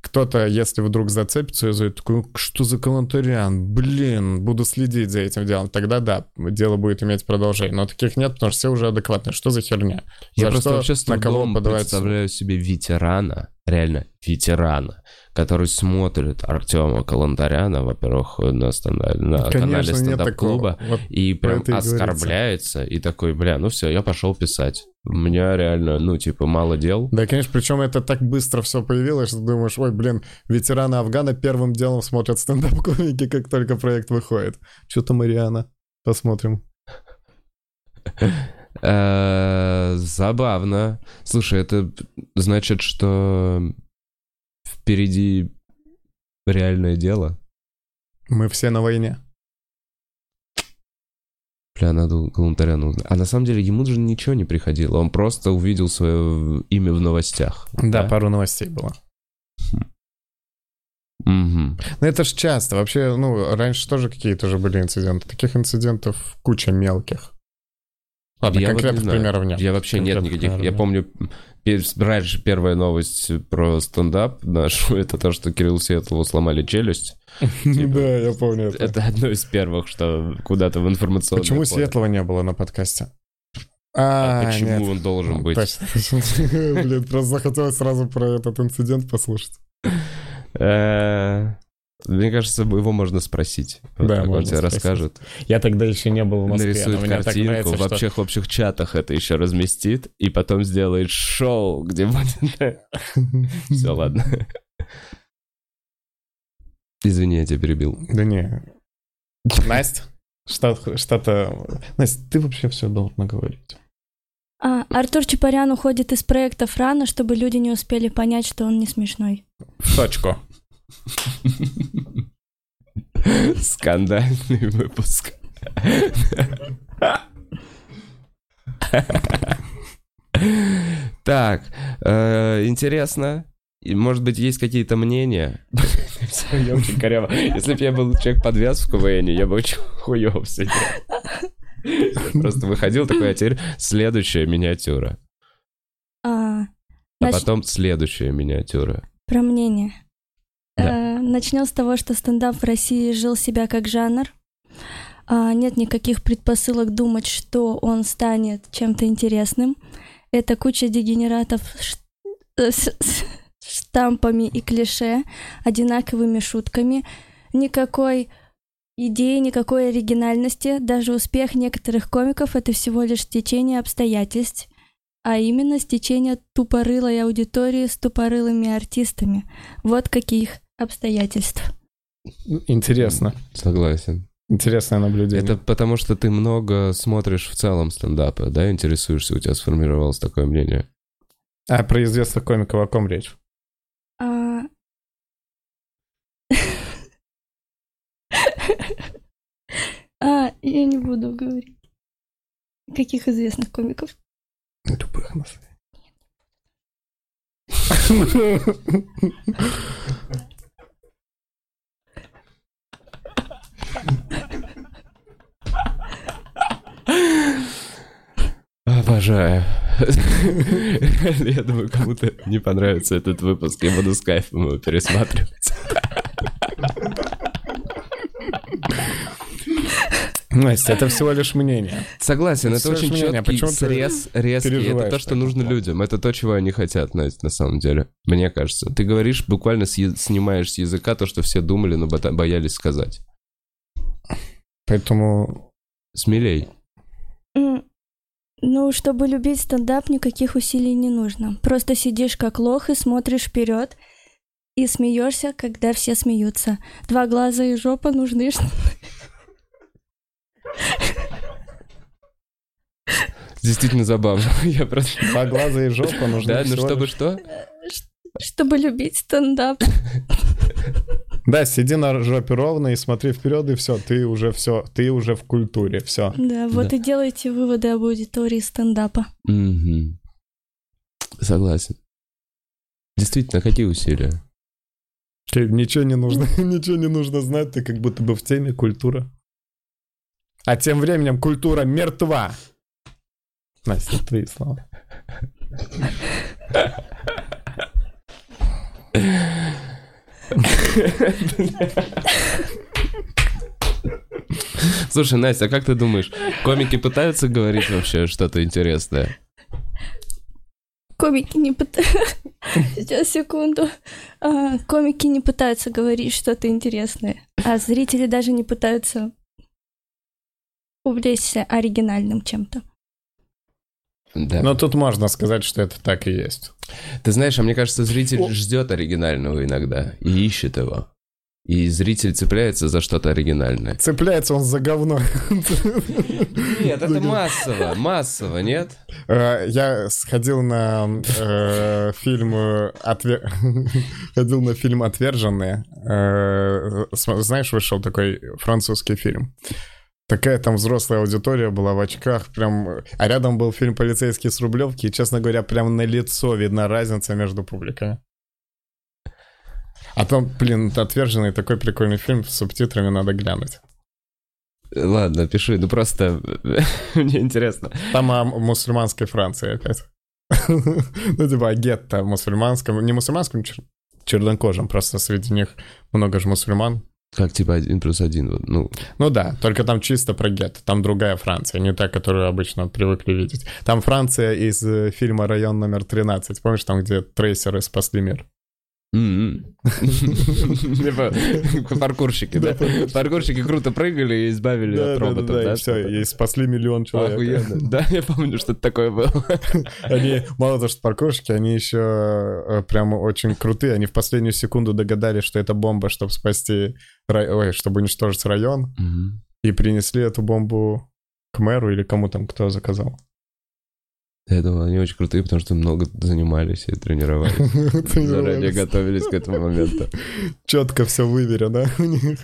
Кто-то, если вдруг зацепится, и такой, «Ну, что за калантариан? Блин, буду следить за этим делом. Тогда да, дело будет иметь продолжение. Но таких нет, потому что все уже адекватные. Что за херня? Я за просто вообще с на кого трудом подавать... представляю себе ветерана, реально ветерана, который смотрит Артема Калантаряна, во-первых, на, станда- на канале Конечно, стендап-клуба. Вот и прям и говорится. оскорбляется, и такой, бля, ну все, я пошел писать. У меня реально, ну, типа, мало дел. Да, конечно, причем это так быстро все появилось, что думаешь, ой, блин, ветераны Афгана первым делом смотрят стендап-комики, как только проект выходит. Что-то Мариана. Посмотрим. Э, Забавно. Слушай, это значит, что впереди реальное дело. Мы все на войне. Бля, надо Калантаряну узнать. А на самом деле ему же ничего не приходило. Он просто увидел свое имя в новостях. Да, пару новостей было. Мгм. Ну это ж часто. Вообще, ну, раньше тоже какие-то же были инциденты. Таких инцидентов куча мелких. Ладно, Я вот не конкретных знаю. примеров нет. Я вообще нет никаких. Я помню, раньше первая новость про стендап нашу, это то, что Кирилл Светлову сломали челюсть. нет. Да, я помню это. Это одно из первых, что куда-то в информационное Почему. Светлого не было на подкасте? А А, почему нет. он должен быть? Точно. Блин, просто захотелось сразу про этот инцидент послушать. Мне кажется, его можно спросить. Вот Да, как он можно тебе спросить. расскажет. Я тогда еще не был в Москве, но Нарисует мне так картинку, нравится, в что... общих, в общих чатах это еще разместит, и потом сделает шоу, где будет... Все, ладно. Извини, я тебя перебил. Да не. Настя? Что- Что-то... Настя, ты вообще все должна говорить. А, Артур Чапарян уходит из проектов рано, чтобы люди не успели понять, что он не смешной. В точку. Скандальный выпуск. Так, э, интересно. Может быть, есть какие-то мнения? Я очень коряво. Если бы я был человек подвяз в КВН, я бы очень хуёво сидел. Просто выходил такой, а теперь следующая миниатюра. А, А потом следующая миниатюра. Про мнение. Начнем с того, что стендап в России жил себя как жанр. А, нет никаких предпосылок думать, что он станет чем-то интересным. Это куча дегенератов э, штампами и клише, одинаковыми шутками. Никакой идеи, никакой оригинальности. Даже успех некоторых комиков — это всего лишь стечение обстоятельств, а именно стечение тупорылой аудитории с тупорылыми артистами. Вот каких обстоятельств. Интересно. Согласен. Интересное наблюдение. Это потому, что ты много смотришь в целом стендапа, да, интересуешься, у тебя сформировалось такое мнение. А про известных комиков о ком речь? А... А, я не буду говорить. Каких известных комиков? Любых назови. Обожаю. Я думаю, кому-то не понравится этот выпуск. Я буду с кайфом его пересматривать. Настя, это всего лишь мнение. Согласен, это же очень мнение. четкий Почему срез, резкий. Это то, что нужно людям. Это то, чего они хотят, Настя, на самом деле. Мне кажется. Ты говоришь, буквально снимаешь с языка то, что все думали, но боялись сказать. Поэтому Смелей. Ну, чтобы любить стендап, никаких усилий не нужно. Просто сидишь как лох и смотришь вперед и смеешься, когда все смеются. Два глаза и жопа нужны. Действительно забавно. Я просто... два глаза и жопа нужны Да, ну чтобы что? Чтобы любить стендап. Да, сиди на жопе ровно и смотри вперед, и все, ты уже все, ты уже в культуре, все. Да, вот Да. и делайте выводы об аудитории стендапа. Мгм. Согласен. Действительно, какие усилия? Ничего не нужно, ничего не нужно знать, ты как будто бы в теме культура. А тем временем культура мертва. Настя, твои слова. Слушай, Настя, а как ты думаешь, комики пытаются говорить вообще что-то интересное? Комики не пытаются... Сейчас, секунду. А, комики не пытаются говорить что-то интересное, а зрители даже не пытаются увлечься оригинальным чем-то. Да. Но тут можно сказать, что это так и есть. Ты знаешь, а мне кажется, зритель О. ждет оригинального иногда и ищет его. И зритель цепляется за что-то оригинальное. Цепляется он за говно. Нет, это массово, массово, нет? Э, Я сходил на э, фильм э, «Отве- ходил на фильм Отверженные. Э, Знаешь, вышел такой французский фильм. Такая там взрослая аудитория была в очках, прям. А рядом был фильм «Полицейский с Рублевки», и, честно говоря, прям на лицо видна разница между публиками. А там, блин, отверженный такой прикольный фильм с субтитрами надо глянуть. Ладно, пиши, ну просто мне интересно. Там о мусульманской Франции опять. Ну, типа, о гетто мусульманском, не мусульманском, чер- чернокожем, просто среди них много же мусульман. Как типа один плюс один, вот, ну, Ну да, только там чисто про гетто, там другая Франция, не та, которую обычно привыкли видеть. Там Франция из э, фильма «Район номер 13», помнишь, там, где трейсеры спасли мир? М-м. Типа, паркурщики, да? Паркурщики круто прыгали и избавили от роботов, да? все, и спасли миллион человек. Да, я помню, что такое было. Они, мало того, что паркурщики, они еще э, прям очень крутые. Они в последнюю секунду догадались, что это бомба, чтобы спасти, рай- ой, чтобы уничтожить район, и принесли эту бомбу к мэру или кому там, кто заказал. Я думал, они очень крутые, потому что много занимались и тренировались. Заранее готовились к этому моменту. Четко все выверено у них.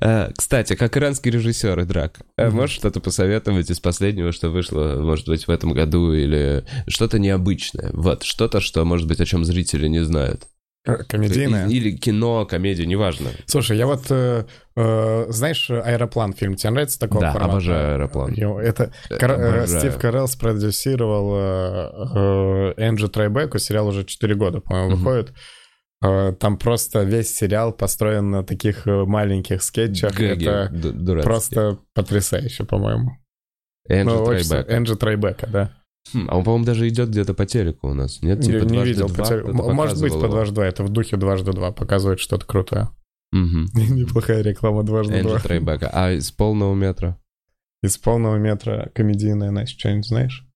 А, Кстати, как иранский режиссер и драк, Мгм. можешь что-то посоветовать из последнего, что вышло, может быть, в этом году, или что-то необычное? Вот, что-то, что, может быть, о чем зрители не знают. Э, Комедийная. Или кино, комедия, неважно. Слушай, я вот, э, э, знаешь, «Аэроплан» фильм, тебе нравится такого Да, формата? обожаю «Аэроплан». Это Кар- э, Обожаю. Стив Карелл спродюсировал э, э, Энджи Трайбеку, сериал уже 4 года, по-моему, Мгм. выходит. Э, Там просто весь сериал построен на таких э, маленьких скетчах. Гэги Это ду- дурацкие. просто потрясающе, по-моему. Энджи Ну, Трайбека. Энджи Трайбека, да. Хм, А он, по-моему, даже идет где-то по телеку у нас. Нет, типа не, не «Дважды видел. два» по теле- кто-то М- Может быть, по дважды два. Это в духе дважды два. Показывает что-то крутое. Мгм. Неплохая реклама дважды два. Трайбека. А из полного метра? Из полного метра комедийная, Настя, что-нибудь знаешь?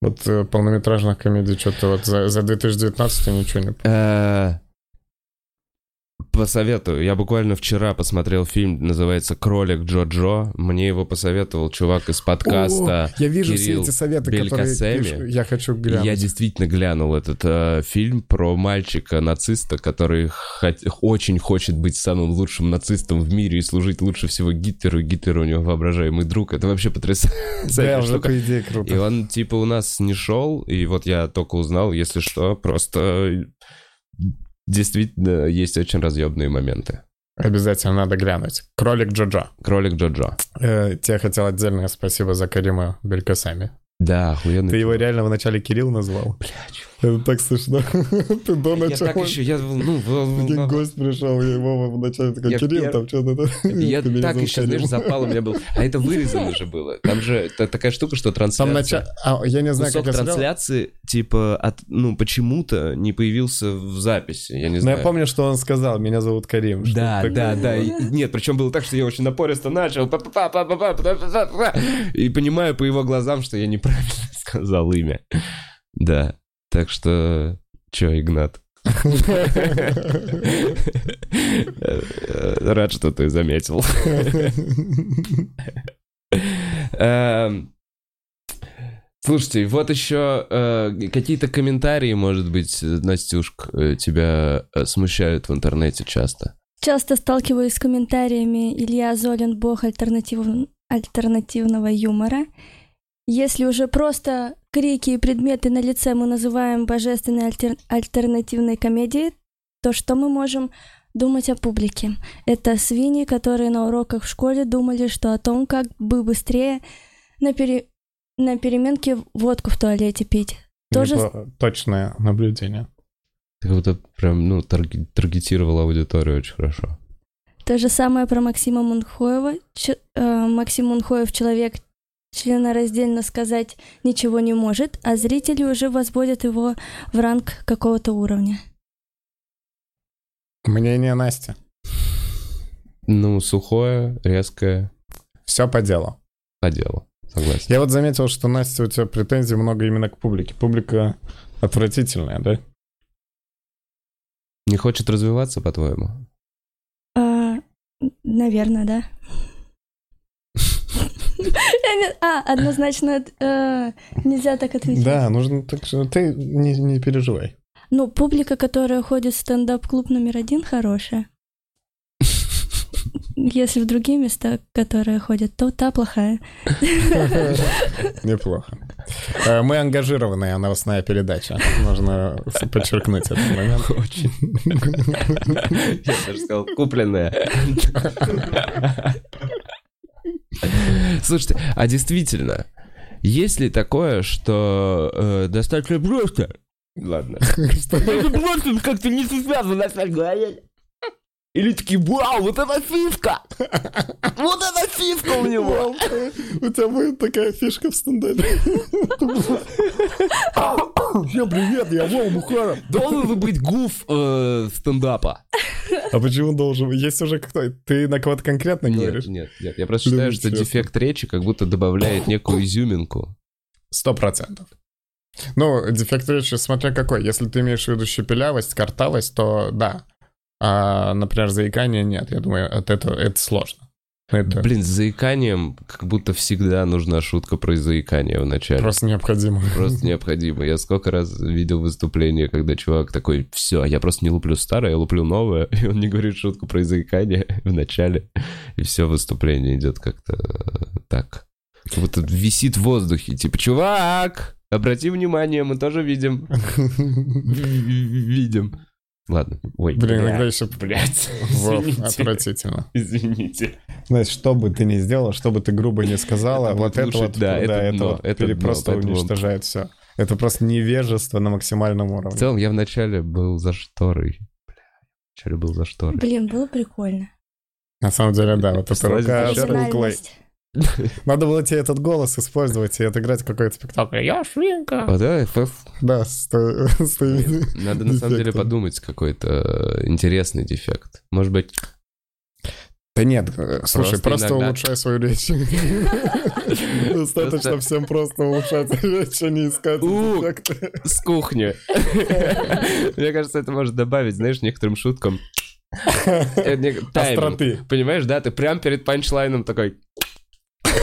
Вот э, полнометражных комедий что-то вот за, за 2019 ничего не... Посоветую. Я буквально вчера посмотрел фильм, называется «Кролик Джо-Джо». Мне его посоветовал чувак из подкаста. О, я вижу Кирилл все эти советы, которые Белькасеми. пишут. Я хочу И глянуть. Я действительно глянул этот э, фильм про мальчика-нациста, который хот- очень хочет быть самым лучшим нацистом в мире и служить лучше всего Гитлеру. И Гитлер у него воображаемый друг. Это вообще Да, потрясающая уже штука. по идее И круто. он типа у нас не шел, и вот я только узнал, если что, просто действительно есть очень разъебные моменты. Обязательно надо глянуть. Кролик Джоджо. Кролик Джоджо. Э, тебе хотел отдельное спасибо за Карима Белькасами. Да, охуенный. Ты его реально вначале Кирилл назвал? Блядь. Это так смешно. Ты до начала... Я так еще, я... Ну, в... гость пришел, я его вначале такой, я Кирилл, там что-то... Я так еще, знаешь, запал у меня был. А это вырезано же было. Там же такая штука, что трансляция... Там начало... А, я не знаю, как трансляции, типа, от... ну, почему-то не появился в записи, я не знаю. Но я помню, что он сказал, меня зовут Карим. Да, да, да. Нет, причем было так, что я очень напористо начал. И понимаю по его глазам, что я неправильно сказал имя. Да. Так что... Чё, Игнат? Рад, что ты заметил. Эм, Слушайте, вот еще э, какие-то комментарии, может быть, Настюшк, э, тебя э, смущают в интернете часто. Часто сталкиваюсь с комментариями Илья Золин, бог альтернатив- альтернативного юмора. Если уже просто крики и предметы на лице мы называем божественной альтер- альтернативной комедией, то что мы можем думать о публике? Это свиньи, которые на уроках в школе думали, что о том, как бы быстрее на, пере- на переменке водку в туалете пить. Тоже Непло- Точное наблюдение. Ты как будто прям, ну, тарге- таргетировал аудиторию очень хорошо. То же самое про Максима Мунхоева. Ч- э, Максим Мунхоев человек членораздельно сказать ничего не может, а зрители уже возводят его в ранг какого-то уровня. Мнение Насти. Ну, сухое, резкое, Все по делу. по делу. Согласен. Я вот заметил, что, Настя, у тебя претензий много именно к публике. Публика отвратительная, да? Не хочет развиваться, по-твоему? А, наверное, да. А, однозначно э, нельзя так ответить. Да, нужно так что ты не, не переживай. Ну, публика, которая ходит в стендап-клуб номер один, хорошая. Если в другие места, которые ходят, то та плохая. Неплохо. Э, Мы ангажированная новостная передача. Можно подчеркнуть этот момент. Очень. Я даже сказал, купленная. Слушайте, а действительно, есть ли такое, что э, достаточно просто? Ладно. Это просто как-то не связано с голове. Или такие, вау, вот это фишка! Вот это фишка у него! У тебя будет такая фишка в стендапе. Всем привет, я Вова Бухаров. Должен ли быть гуф э, стендапа? А почему должен? Есть уже кто? Ты на кого-то конкретно говоришь? нет, нет. Я просто считаю, что дефект речи как будто добавляет некую изюминку. Сто процентов. Ну, дефект речи, смотря какой. Если ты имеешь в виду щепелявость, картавость, то да. А, например, заикание нет. Я думаю, от этого это сложно. Это Блин, с заиканием как будто всегда нужна шутка про заикание в начале. просто необходимо. Просто необходимо. Я сколько раз видел выступление, когда чувак такой, все, я просто не луплю старое, я луплю новое, и он не говорит шутку про заикание в начале, и все выступление идет как-то э, так. Как будто висит в воздухе, типа, чувак, обрати внимание, мы тоже видим. Видим. Ладно. Ой, Блин, бля, иногда еще... блядь. Вов, отвратительно. Извините. Знаешь, что бы ты ни сделал, что бы ты грубо ни сказала, Это вот это вот, да, да, это дно, это просто поэтому- уничтожает все. Это просто невежество на максимальном В уровне. целом, я вначале был за шторой. Бля, вначале был за шторой. Блин, было прикольно. На самом деле, да, вот эта рука за с куклой. Надо было тебе этот голос использовать и отыграть какой-то спектакль. Я свинка. А, да, Да, с Надо на самом деле подумать какой-то э, интересный дефект. Может быть, Да нет, э, слушай, Просто иногда- улучшай свою речь. Достаточно всем просто улучшать речь, а не искать У. эффекты. с кухни. Мне кажется, это может добавить, знаешь, некоторым шуткам. Остроты. Понимаешь, да? Ты прям перед панчлайном такой...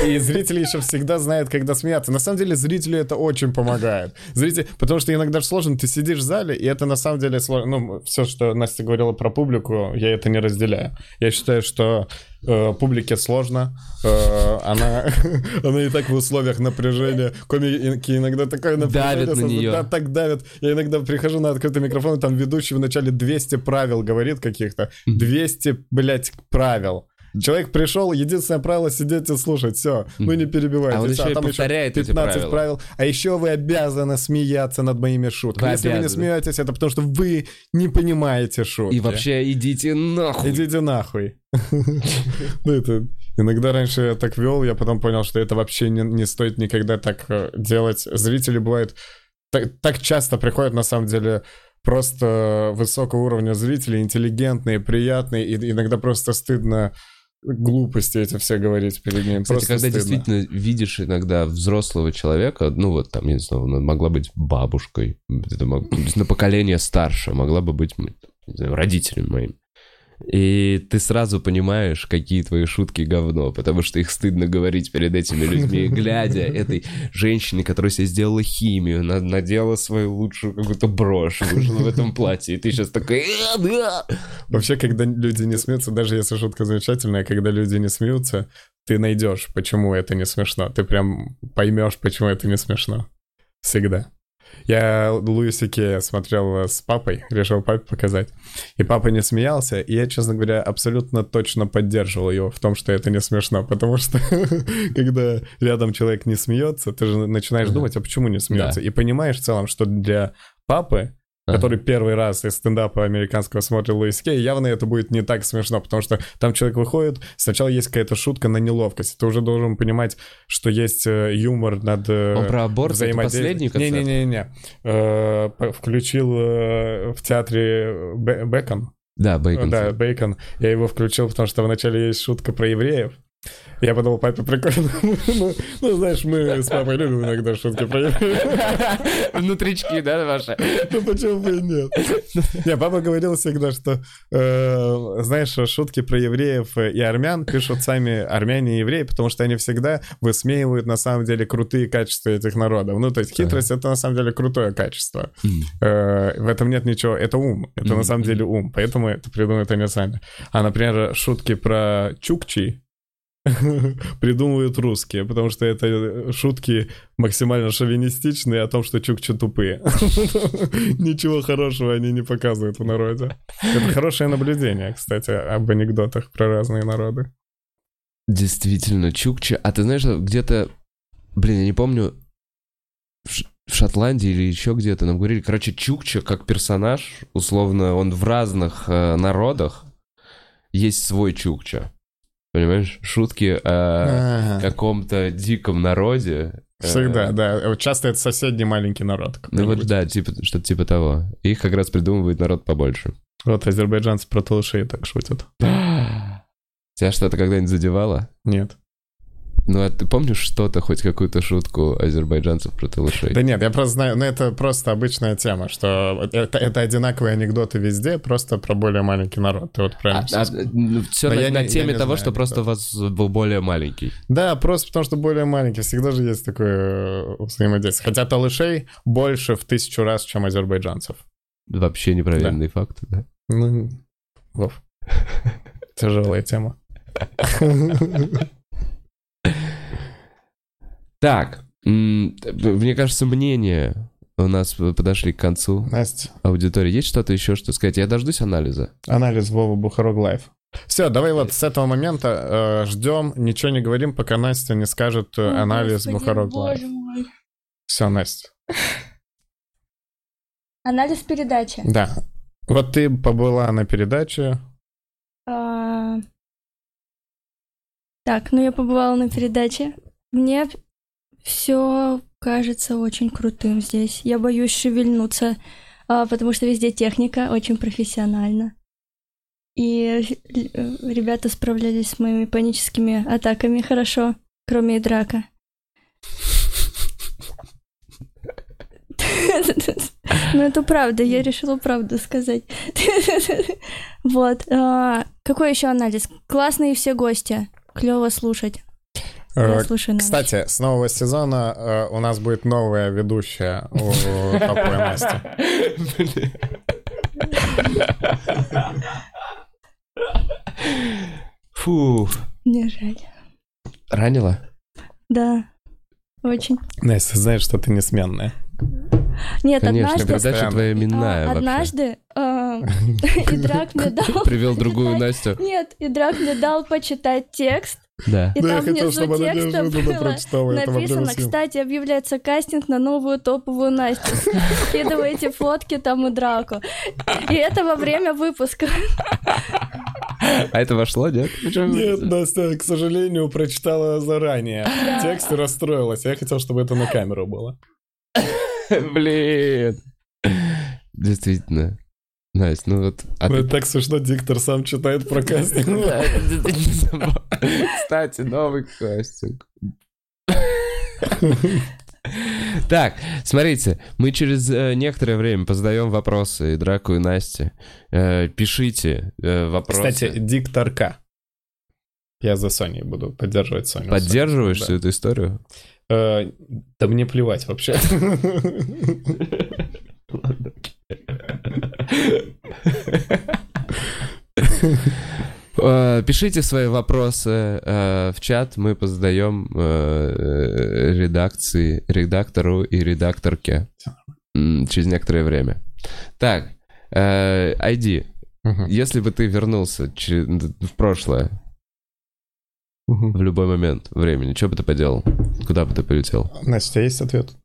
И зрители еще всегда знают, когда смеяться. На самом деле зрителю это очень помогает. Зритель, потому что иногда же сложно, ты сидишь в зале, и это на самом деле сложно. Ну, все, что Настя говорила про публику, я это не разделяю. Я считаю, что э, публике сложно. Э, она, она и так в условиях напряжения. Комики иногда такое напряжение. Давят на неё. Да, так давят. Я иногда прихожу на открытый микрофон, и там ведущий в начале 200 правил говорит каких-то. 200, блядь, правил. Человек пришел, единственное правило сидеть и слушать, все, вы не перебивайте. А он еще и там повторяет эти 15 правила. правил. А еще вы обязаны смеяться над моими шутками. Вы Если вы не обязаны. смеетесь, это потому что вы не понимаете шутки. И вообще идите нахуй. Идите нахуй. Ну, это... Иногда раньше я так вел, я потом понял, что это вообще не, не стоит никогда так э, делать. Зрители бывают... Так, так часто приходят, на самом деле, просто высокого уровня зрители, интеллигентные, приятные, и иногда просто стыдно глупости эти все говорить перед ним. Кстати, просто когда стыдно. действительно видишь иногда взрослого человека, ну вот там, я не знаю, могла быть бабушкой, это мог- на поколение старше, могла бы быть не знаю, родителем моим. И ты сразу понимаешь, какие твои шутки говно, потому что их стыдно говорить перед этими людьми, глядя этой женщине, которая себе сделала химию, на- надела свою лучшую какую-то брошь, вышла в этом платье, и ты сейчас такой, «Э, да!» Вообще, когда люди не смеются, даже если шутка замечательная, когда люди не смеются, ты найдешь, почему это не смешно. Ты прям поймешь, почему это не смешно. Всегда. Я Луиси Кея смотрел с папой, решил папе показать. И папа не смеялся, и я, честно говоря, абсолютно точно поддерживал его в том, что это не смешно. Потому что, когда рядом человек не смеется, ты же начинаешь думать, а почему не смеется? И понимаешь в целом, что для папы Ага. который первый раз из стендапа американского смотрит Луис Кей, явно это будет не так смешно, потому что там человек выходит, сначала есть какая-то шутка на неловкость. Ты уже должен понимать, что есть э, юмор над э, Он про аборт, взаимодействием. последний концерт? Не-не-не-не. Э, Включил в театре Бе- Бекон. Да, Бейкон. Да, Бейкон. Я его включил, потому что вначале есть шутка про евреев. Я подумал, папе прикольно. ну, ну, знаешь, мы с папой любим иногда шутки про евреев. Внутрички, да, ваши? Ну почему бы и нет? Не, папа говорил всегда, что, э, знаешь, шутки про евреев и армян пишут сами армяне и евреи, потому что они всегда высмеивают на самом деле крутые качества этих народов. Ну, то есть хитрость — это на самом деле крутое качество. Э, в этом нет ничего, это ум, это на самом деле ум, поэтому это придумают они сами. А, например, шутки про чукчи, придумывают русские, потому что это шутки максимально шовинистичные о том, что чукчи тупые. Ничего хорошего они не показывают в народе. Это хорошее наблюдение, кстати, об анекдотах про разные народы. Действительно, чукчи. А ты знаешь, где-то, блин, я не помню, в Шотландии или еще где-то нам говорили, короче, чукча как персонаж, условно, он в разных э, народах есть свой чукча. Понимаешь? Шутки о каком-то диком народе. э, Всегда, да. Часто это соседний маленький народ. Ну вот да, типа, что-то типа того. Их как раз придумывает народ побольше. Вот азербайджанцы про талышей так шутят. Тебя что-то когда-нибудь задевало? Нет. Ну, а ты помнишь что-то, хоть какую-то шутку азербайджанцев про талышей? Да нет, я просто знаю, ну это просто обычная тема, что это, это одинаковые анекдоты везде, просто про более маленький народ. Ты вот правильно всё сказал. все Да на, я на не- я теме не того, знаю что просто у вас был более маленький. Да, просто потому что более маленький. Всегда же есть такое э, взаимодействие. Хотя талышей больше в тысячу раз, чем азербайджанцев. Вообще непроверенный факт, да? Ну, Вов. Тяжелая тема. Так, мне кажется, мнения у нас подошли к концу Настя, аудитории. Есть что-то еще, что сказать? Я дождусь анализа. анализ Вова Бухарог Лайв. Все, давай вот с этого момента э, ждем, ничего не говорим, пока Настя не скажет э, О, анализ Господи, Бухарог Лайв. Все, Настя. Анализ передачи. Да. Вот ты побыла на передаче. А, Так, ну я побывала на передаче. Мне все кажется очень крутым здесь. Я боюсь шевельнуться, а, потому что везде техника очень профессионально. И э, ребята справлялись с моими паническими атаками хорошо, кроме и драка. Ну, это правда, я решила правду сказать. Вот. а, Какой еще анализ? Классные все гости. Клево слушать. Э, Я слушаю анализ. Кстати, с нового сезона э, у нас будет новая ведущая у Топовой Насти. Фу. Мне жаль. Ранила? Да. Очень. Настя, знаешь, что ты несменная. Нет, Конечно, однажды... передача твоя именная а, однажды а, Идрак мне дал... Привел другую Настю. Нет, Идрак мне дал почитать текст, Да. и Да, я там хотел, внизу чтобы она текста неожиданно было я написано, кстати, объявляется кастинг на новую топовую Настю. Скидывайте фотки там и драку. И это во время выпуска. А это вошло, нет? Нет, Настя, к сожалению, прочитала заранее. Текст и расстроилась. Я хотел, чтобы это на камеру было. Блин. Действительно. Настя, ну вот... а Ну, ты- это так смешно, диктор сам читает про кастинг. Да. Кстати, новый кастинг. Так, смотрите, мы через э, некоторое время позадаем вопросы и Драку, и Насте. Э, пишите э, вопросы. Кстати, дикторка. Я за Соней буду поддерживать Соню. Поддерживаешь Да. всю эту историю? Э, Да мне плевать вообще. Э, Пишите свои вопросы э, в чат, мы позадаем э, редакции, редактору и редакторке через некоторое время. Так, ID, Мгм. если бы ты вернулся в прошлое в любой момент времени, что бы ты поделал? Куда бы ты полетел? Настя, у тебя есть ответ?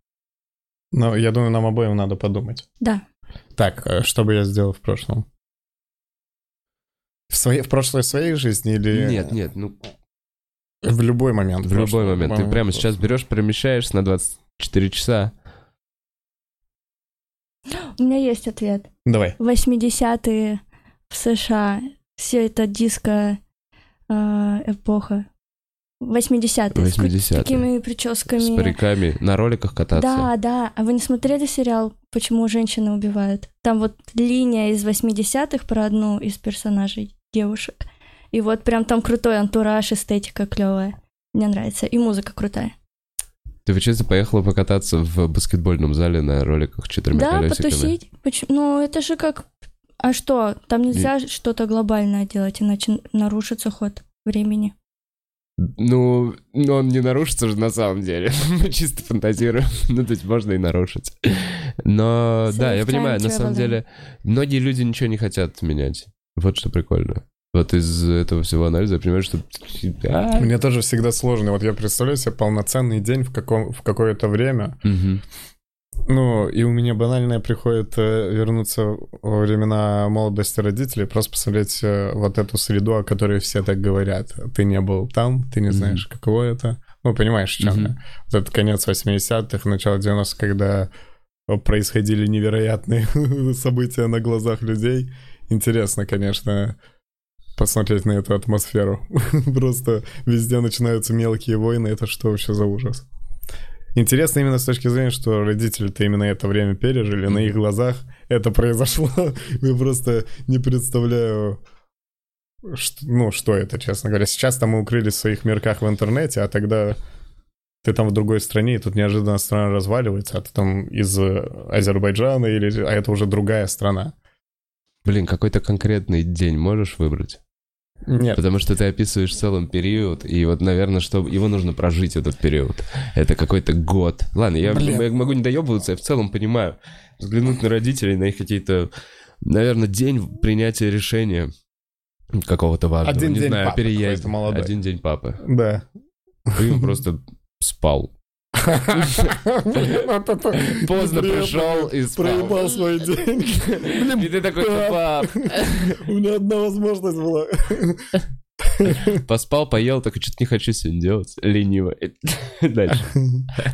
Ну, я думаю, нам обоим надо подумать. Да. Так, что бы я сделал в прошлом? В, своей, в прошлой своей жизни или... Нет, нет, ну В любой момент. в любой прошлого. момент. Ты Момент прямо сейчас берешь, перемещаешься на 24 часа. У меня есть ответ. Давай. 80-е в США. Все это диско э, эпоха. 80-е. С 80-е. такими С прическами. париками на роликах кататься. Да, да. А вы не смотрели сериал «Почему женщины убивают»? Там вот линия из 80-х про одну из персонажей девушек. И вот прям там крутой антураж, эстетика клевая. Мне нравится. И музыка крутая. Ты честно поехала покататься в баскетбольном зале на роликах с четырьмя да, колесиками? потусить. Поч- Ну, это же как... А что? Там нельзя что-то глобальное делать, иначе нарушится ход времени. Ну, ну, он не нарушится же на самом деле. Мы чисто фантазируем. Ну, то есть можно и нарушить. Но, да, я понимаю, на самом деле, многие люди ничего не хотят менять. Вот что прикольно. Вот из этого всего анализа я понимаю, что... А, Мне тоже всегда сложно. Вот я представляю себе полноценный день в, каком, в какое-то время. мгм. Ну, и у меня банальное приходит э, вернуться во времена молодости родителей, просто посмотреть э, вот эту среду, о которой все так говорят. Ты не был там, ты не знаешь, каково это. Ну, понимаешь, чем я? Вот этот конец 80-х, начало 90-х, когда происходили невероятные события на глазах людей. Интересно, конечно, посмотреть на эту атмосферу. Просто везде начинаются мелкие войны. Это что вообще за ужас? Интересно именно с точки зрения, что родители-то именно это время пережили, на их глазах это произошло. Я просто не представляю, что- ну, что это, честно говоря. Сейчас там мы укрылись в своих мирках в интернете, а тогда ты там в другой стране, и тут неожиданно страна разваливается, а ты там из Азербайджана, или, а это уже другая страна. Блин, какой-то конкретный день можешь выбрать? Нет, Потому что ты описываешь в целом период, и вот, наверное, что его нужно прожить, этот период. Это какой-то год. Ладно, я, я могу не доебываться, я в целом понимаю. Взглянуть на родителей, на их какие-то... Наверное, день принятия решения какого-то важного. Один не день знаю, папы молодой. Один день папы. да. И он просто спал. Поздно пришел и. Проебал свой день. Блин, И ты такой, пап, у меня одна возможность была. поспал, поел, только что-то не хочу сегодня делать. Лениво. Дальше.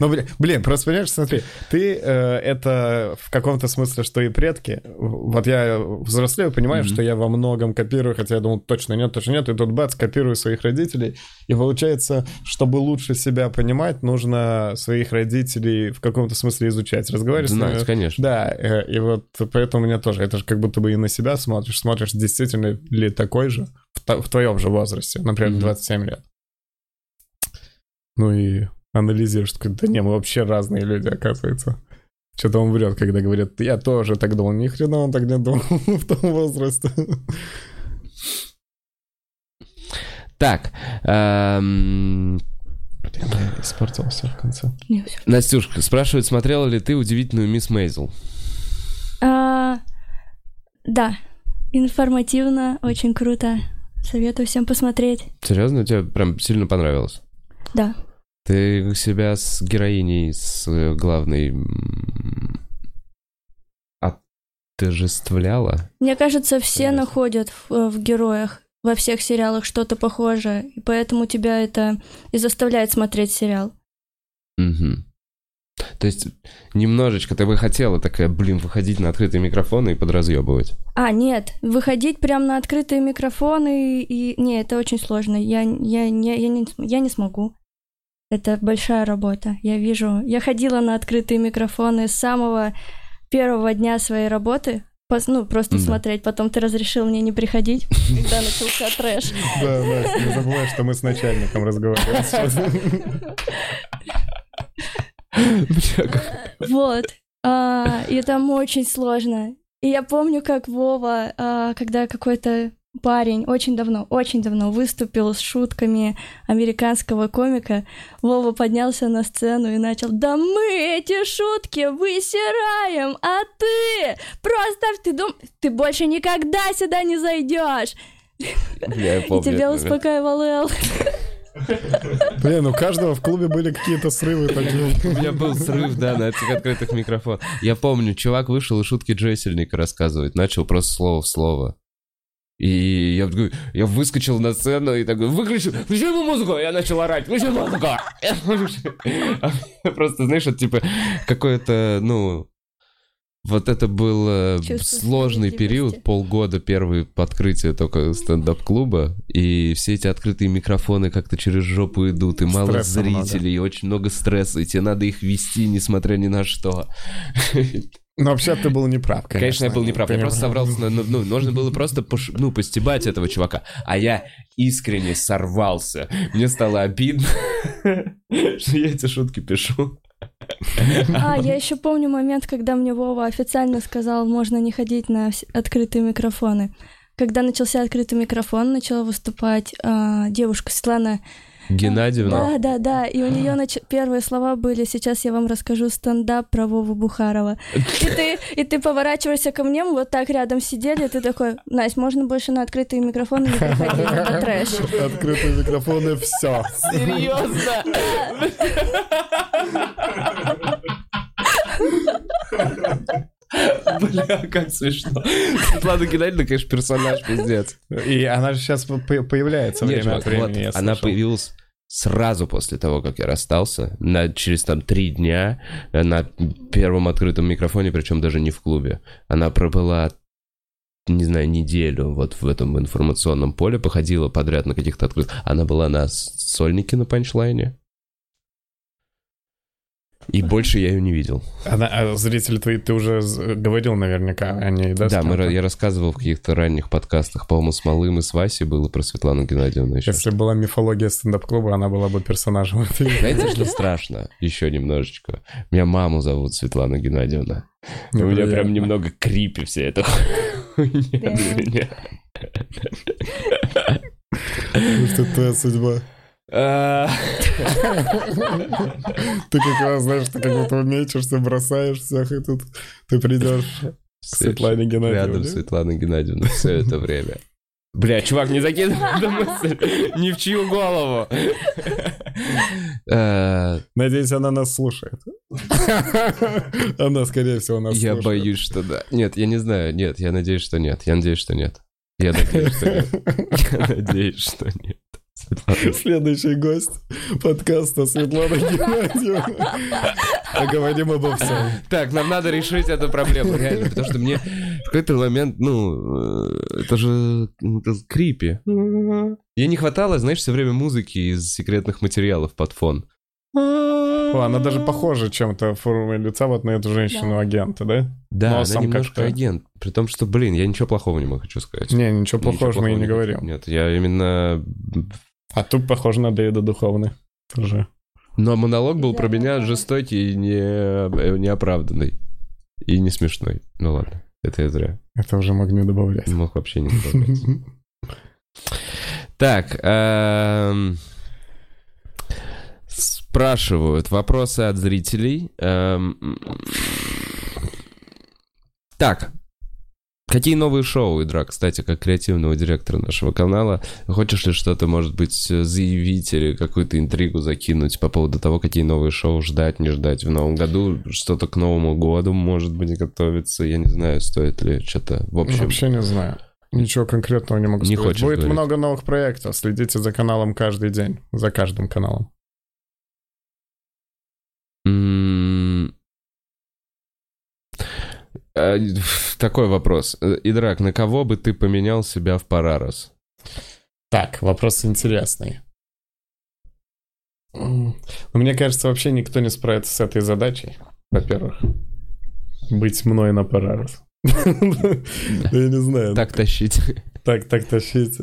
Ну, блин, просто понимаешь, смотри, ты э, это в каком-то смысле, что и предки. Вот я взрослею, понимаю, Мгм. что я во многом копирую, хотя я думал, точно нет, точно нет, и тут бац, копирую своих родителей. И получается, чтобы лучше себя понимать, нужно своих родителей в каком-то смысле изучать, разговаривать с Знать, ними. конечно. Да, э, и вот поэтому у меня тоже, это же как будто бы и на себя смотришь, смотришь, действительно ли такой же в, в твоем же возрасте, например, Мгм. 27 лет. Ну и анализируешь, такой, да не, мы вообще разные люди, оказывается. Что-то он врет, когда говорит, я тоже так думал. Ни хрена он так не думал в том возрасте. Так, эм, Я испортил все в конце. Не. Настюшка, спрашивает, смотрела ли ты удивительную мисс Мейзел? А, да, информативно, очень круто. Советую всем посмотреть. Серьезно, тебе прям сильно понравилось? Да. Ты себя с героиней, с э, главной отожествляла? Мне кажется, все Понятно. находят в, в героях во всех сериалах что-то похожее, и поэтому тебя это и заставляет смотреть сериал. Мгм. То есть немножечко ты бы хотела такая, блин, выходить на открытые микрофоны и подразъебывать. А, нет, выходить прямо на открытые микрофоны и... Не, это очень сложно. Я, я, не, я, не, я не смогу. Это большая работа. Я вижу... Я ходила на открытые микрофоны с самого первого дня своей работы. Пос- Ну, просто Да. смотреть. Потом ты разрешил мне не приходить, когда начался трэш. Да, Настя, не забывай, что мы с начальником разговариваем сейчас. Бля, как- Вот. А, и там очень сложно. И я помню, как Вова, а, когда какой-то парень очень давно, очень давно выступил с шутками американского комика, Вова поднялся на сцену и начал «Да мы эти шутки высираем, а ты просто ты дум... ты больше никогда сюда не зайдешь!» Я И помню тебя этот момент. успокаивал Эл. Блин, у каждого в клубе были какие-то срывы такие. У меня был срыв, да, на этих открытых микрофонах. Я помню, чувак вышел и шутки Джессельника рассказывать. Начал просто слово в слово. И я, я выскочил на сцену и такой, выключи, включи ему музыку! Я начал орать, включи музыку! А Просто, знаешь, это типа какое-то, ну, Вот это был э, Чувство сложный период, полгода первый открытие только стендап-клуба, и все эти открытые микрофоны как-то через жопу идут, и мало Стресса много. зрителей, и очень много стресса, и тебе надо их вести, несмотря ни на что. Но вообще ты был неправ, конечно. Конечно, я был неправ. Ты Я не просто прав. соврался. на- на- Ну, нужно было просто пош- ну, постебать этого чувака. А я искренне сорвался. Мне стало обидно, что я эти шутки пишу. А, я еще помню момент, когда мне Вова официально сказал, можно не ходить на открытые микрофоны. Когда начался открытый микрофон, начала выступать а, девушка Светлана. Геннадьевна. Да, да, да. И у нее первые слова были «Сейчас я вам расскажу стендап про Вову Бухарова». И ты, и ты поворачиваешься ко мне, мы вот так рядом сидели, и ты такой, Настя, можно больше на открытые микрофоны не приходить, это трэш. Открытые микрофоны, все. Серьезно? Бля, как смешно. Светлана Геннадьевна, конечно, персонаж, пиздец. И она же сейчас появляется Нет, время от времени. она появилась сразу после того, как я расстался, на, через там три дня э, на первом открытом микрофоне, причем даже не в клубе. Она пробыла не знаю, неделю вот в этом информационном поле, походила подряд на каких-то открытых. Она была на сольнике на панчлайне. И больше я ее не видел. Она, а зрители твои, ты уже говорил наверняка о ней, да? Да, мы, я рассказывал в каких-то ранних подкастах, по-моему, с Малым и с Васей было про Светлану Геннадьевну еще. Если была мифология стендап-клуба, она была бы персонажем. Знаете, что страшно? Еще немножечко. Меня маму зовут Светлана Геннадьевна. У меня прям немного крипи меня. Потому что твоя судьба. Ты как раз, знаешь, ты как будто мечешься, бросаешь всех, и тут ты придешь к Светлане Рядом Геннадьевне. Светлана Геннадьевна все это время. Бля, чувак, не закидывай эту мысль ни в чью голову. Э, Надеюсь, она нас слушает. Она, скорее всего, нас Я слушает. боюсь, что да. Нет, я не знаю. Нет, я надеюсь, что нет. Я надеюсь, что нет. Я надеюсь, что нет. Я надеюсь, что нет. Следующий гость подкаста Светлана Геннадьевна. Поговорим обо всем. Так, нам надо решить эту проблему, реально, потому что мне в какой-то момент, ну, э, это же это крипи. Ей не хватало, знаешь, все время музыки из секретных материалов под фон. О, она даже похожа чем-то формой лица вот на эту женщину-агента, да? Да, а она сам немножко как-то- агент. При том, что, блин, я ничего плохого не могу хочу сказать. Не, ничего плохого мы и не говорим. Нет, я именно... А тут похоже на Дэвида Духовны. Тоже. Но монолог был про меня жестокий и не... неоправданный. И не смешной. Ну ладно, это я зря. Это уже мог не добавлять. Мог вообще не добавлять. Так, эм, спрашивают вопросы от зрителей. Эм, Так, какие новые шоу, Идра, кстати, как креативного директора нашего канала, хочешь ли что-то, может быть, заявить или какую-то интригу закинуть по поводу того, какие новые шоу ждать, не ждать в новом году, что-то к Новому году, может быть, готовится, я не знаю, стоит ли что-то, в общем... Вообще не знаю. Ничего конкретного не могу Не сказать. Будет говорить? много новых проектов. Следите за каналом каждый день. За каждым каналом. Э, Такой вопрос. Идрак, на кого бы ты поменял себя в Парарос? Так, вопрос интересный. Ну, Мне кажется, вообще никто не справится с этой задачей. Во-первых, быть мной на Парарус. Я не знаю. Так тащить. Так, так тащить,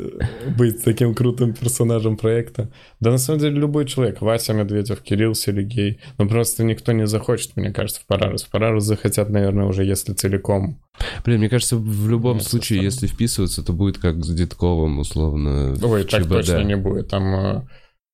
быть таким крутым персонажем проекта. Да на самом деле любой человек, Вася Медведев, Кирилл Сергей, ну просто никто не захочет, мне кажется, в Парарус. В Парарус захотят, наверное, уже если целиком. Блин, мне кажется, в любом Нет, случае, если вписываться, то будет как с Дедковым, условно. Ой, так ЧБД. точно не будет. Там, э,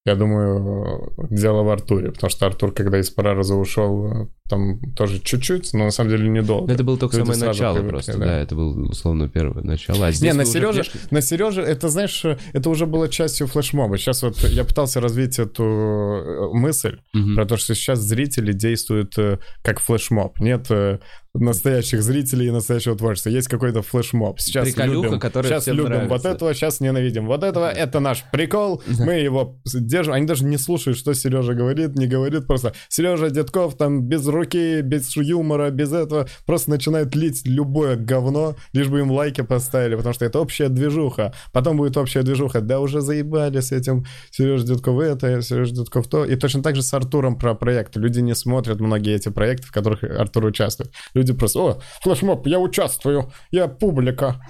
я думаю, дело в Артуре, потому что Артур, когда из Параруза ушел, там тоже чуть-чуть, но на самом деле недолго. Это было только Люди самое начало просто, да. да. это было условно первое начало. А здесь Не, на Сереже, на Сереже, это, знаешь, это уже было частью флешмоба. Сейчас вот я пытался развить эту э, мысль про то, что сейчас зрители действуют э, как флешмоб. Нет э, настоящих зрителей и настоящего творчества. Есть какой-то флешмоб. Сейчас Приколюха, любим, которая сейчас любим вот этого, сейчас ненавидим вот этого. Это наш прикол. Мы его держим. Они даже не слушают, что Сережа говорит, не говорит. Просто Сережа Дедков там без руки, без юмора, без этого. Просто начинают лить любое говно, лишь бы им лайки поставили, потому что это общая движуха. Потом будет общая движуха. Да уже заебали с этим Сережа Дедков это, Сережа Дедков то. И точно так же с Артуром про проекты. Люди не смотрят многие эти проекты, в которых Артур участвует. Люди просто, о, флешмоб, я участвую, я публика.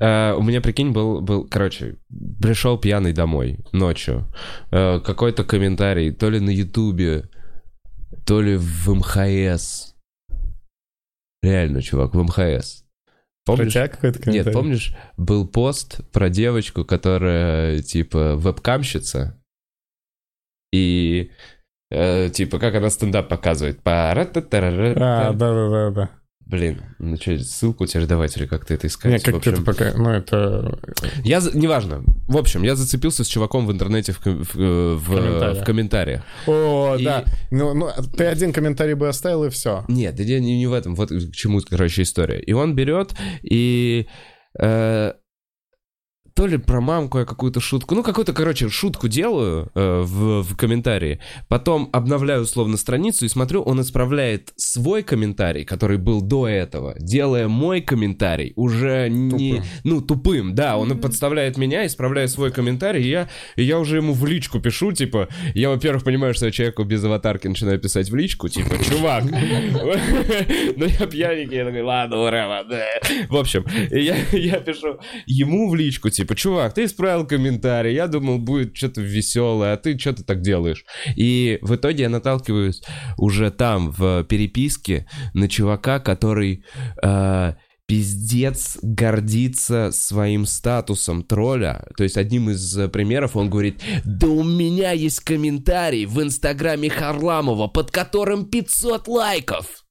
Э, у меня, прикинь, был, был, короче, пришел пьяный домой ночью. Э, какой-то комментарий, то ли на Ютубе, то ли в МХС. Реально, чувак, в МХС. Помнишь? Нет, помнишь, был пост про девочку, которая, типа, вебкамщица. И, э, типа, как она стендап показывает. А, Пара-та-та-ра-ра-та. да-да-да-да. Блин, ну что, ссылку тебе же давать или как-то это искать? Не, как общем, это пока, ну это... Я, неважно. В общем, я зацепился с чуваком в интернете в, в, э, в, комментариях. в комментариях. О, И- да. Ну, ну, ты один комментарий бы оставил, и все. Нет, идея не, не в этом. Вот к чему, короче, история. И он берет и... э, то ли про мамку я какую-то шутку, ну, какую-то, короче, шутку делаю э, в, в комментарии, потом обновляю условно страницу и смотрю, он исправляет свой комментарий, который был до этого, делая мой комментарий уже не, Тупым. ну, тупым, да, он Мгм. подставляет меня, исправляет свой комментарий, и я, и я уже ему в личку пишу, типа, я, во-первых, понимаю, что я человеку без аватарки начинаю писать в личку, типа, чувак, ну я пьяненький, я такой, ладно, ура, да. В общем, я пишу ему в личку, типа, чувак, ты исправил комментарий, я думал, будет что-то веселое, а ты что ты так делаешь? И в итоге я наталкиваюсь уже там, в переписке, на чувака, который... э, Пиздец гордится своим статусом тролля. То есть одним из примеров он говорит, да у меня есть комментарий в инстаграме Харламова, под которым 500 лайков.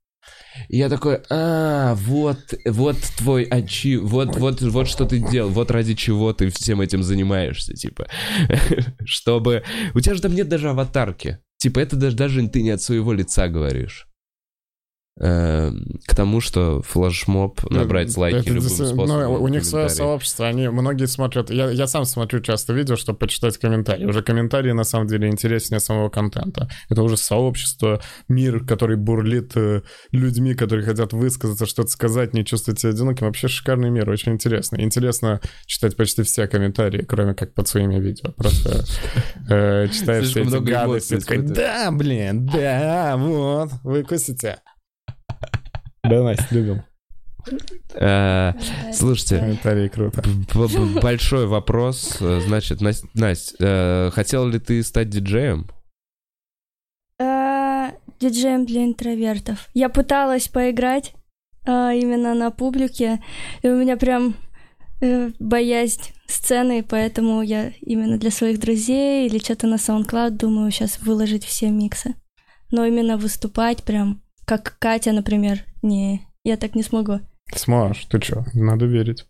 И я такой, а, вот, вот твой очи, вот, вот, вот что ты делал, вот ради чего ты всем этим занимаешься, типа, чтобы, у тебя же там нет даже аватарки, типа, это даже, даже ты не от своего лица говоришь. Эм, К тому, что флешмоб, набрать лайки Это любым действительно- способом. ну, у них свое сообщество, они многие смотрят, я, я сам смотрю часто видео, чтобы почитать комментарии. Уже комментарии на самом деле интереснее самого контента. Это уже сообщество, мир, который бурлит э, людьми, которые хотят высказаться, что-то сказать, не чувствовать себя одиноким. Вообще шикарный мир, очень интересно. Интересно читать почти все комментарии, кроме как под своими видео. Просто э, читаешь все эти гадости, да, блин, да, вот, выкусите. Да, Настя, любим. Э, Слушайте, Комментарии круто. большой вопрос. Э, Значит, Настя, Насть, э, хотела ли ты стать диджеем? Диджеем для интровертов. Я пыталась поиграть именно на публике, и у меня прям боязнь сцены, поэтому я именно для своих друзей или что-то на SoundCloud думаю сейчас выложить все миксы. Но именно выступать прям, как Катя, например, не, я так не смогу. Сможешь, ты чё, надо верить.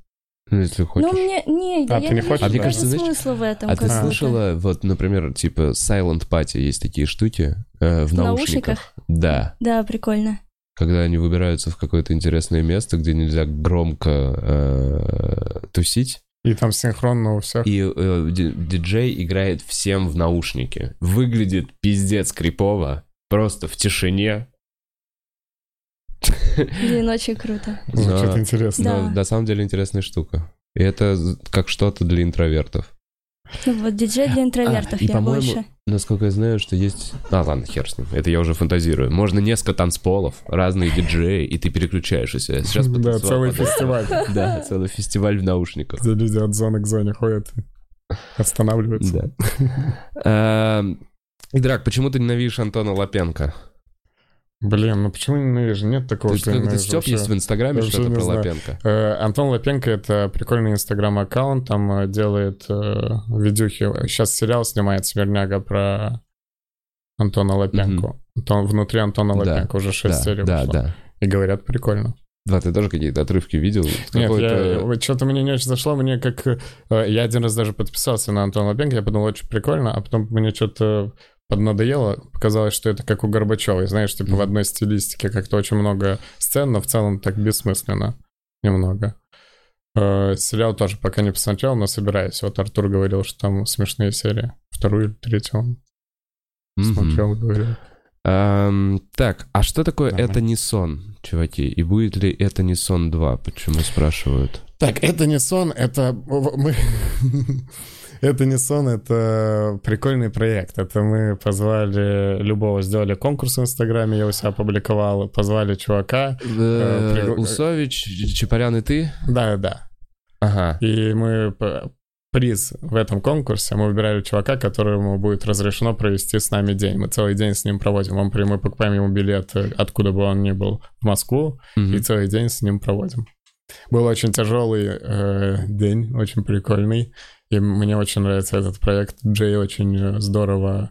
Ну, если хочешь. Ну, мне, не, А, я ты не не хочешь, вижу А мне кажется, знаешь, смысла в этом. А ты слышала, вот, например, типа Silent Party, есть такие штуки э, в, В наушниках? Да. Да, прикольно. Когда они выбираются в какое-то интересное место, где нельзя громко э, тусить, И там синхронно у всех. и э, ди- диджей играет всем в наушники. Выглядит пиздец крипово, просто в тишине. Блин, очень круто. Звучит Да. интересно. Да. На самом деле интересная штука. И это как что-то для интровертов. Ну вот, диджей для интровертов, А, и, я больше. Насколько я знаю, что есть... А, ладно, хер с ним. Это я уже фантазирую. Можно несколько танцполов, разные диджеи, и ты переключаешься. Сейчас Да, целый фестиваль, Да, целый фестиваль в наушниках. где люди от зоны к зоне ходят, останавливаются. Да. Эм, Идрак, почему ты ненавидишь Антона Лапенко? Блин, ну почему ненавижу? Нет такого, что я ненавижу Степ есть в. Инстаграме что-то про. Лапенко? Э, Антон Лапенко — это прикольный инстаграм-аккаунт, там э, делает э, видюхи. Сейчас сериал снимает «Смирняга» про Антона Лапенко. Антон- внутри Антона Да, Лапенко уже 6 Да, серий да, вышло. да. И говорят, прикольно. Да, ты тоже какие-то отрывки видел? Нет, Какой-то- что-то мне не очень зашло, мне как... э, Я один раз даже подписался на Антона Лапенко, я подумал, очень прикольно, а потом мне что-то поднадоело, показалось, что это как у Горбачевой, знаешь, типа в одной стилистике как-то очень много сцен, но в целом так бессмысленно немного. Э, сериал тоже пока не посмотрел, но собираюсь. Вот Артур говорил, что там смешные серии. Вторую или третью он Мгм. смотрел, говорил. Ам, так, а что такое Давай. «Это не сон», чуваки? И будет ли «Это не сон 2»? Почему спрашивают? Так, это не сон, это мы... Это не сон, это прикольный проект. Это мы позвали любого, сделали конкурс в Инстаграме, я у себя опубликовал, позвали чувака. Э, пригла- Усович, Чапарян и ты? Да, да. Ага. И мы приз в этом конкурсе, мы выбирали чувака, которому будет разрешено провести с нами день. Мы целый день с ним проводим. Он, мы покупаем ему билет, э, откуда бы он ни был, в Москву, Мгм. и целый день с ним проводим. Был очень тяжелый э, день, очень прикольный. И мне очень нравится этот проект. Джей очень э, здорово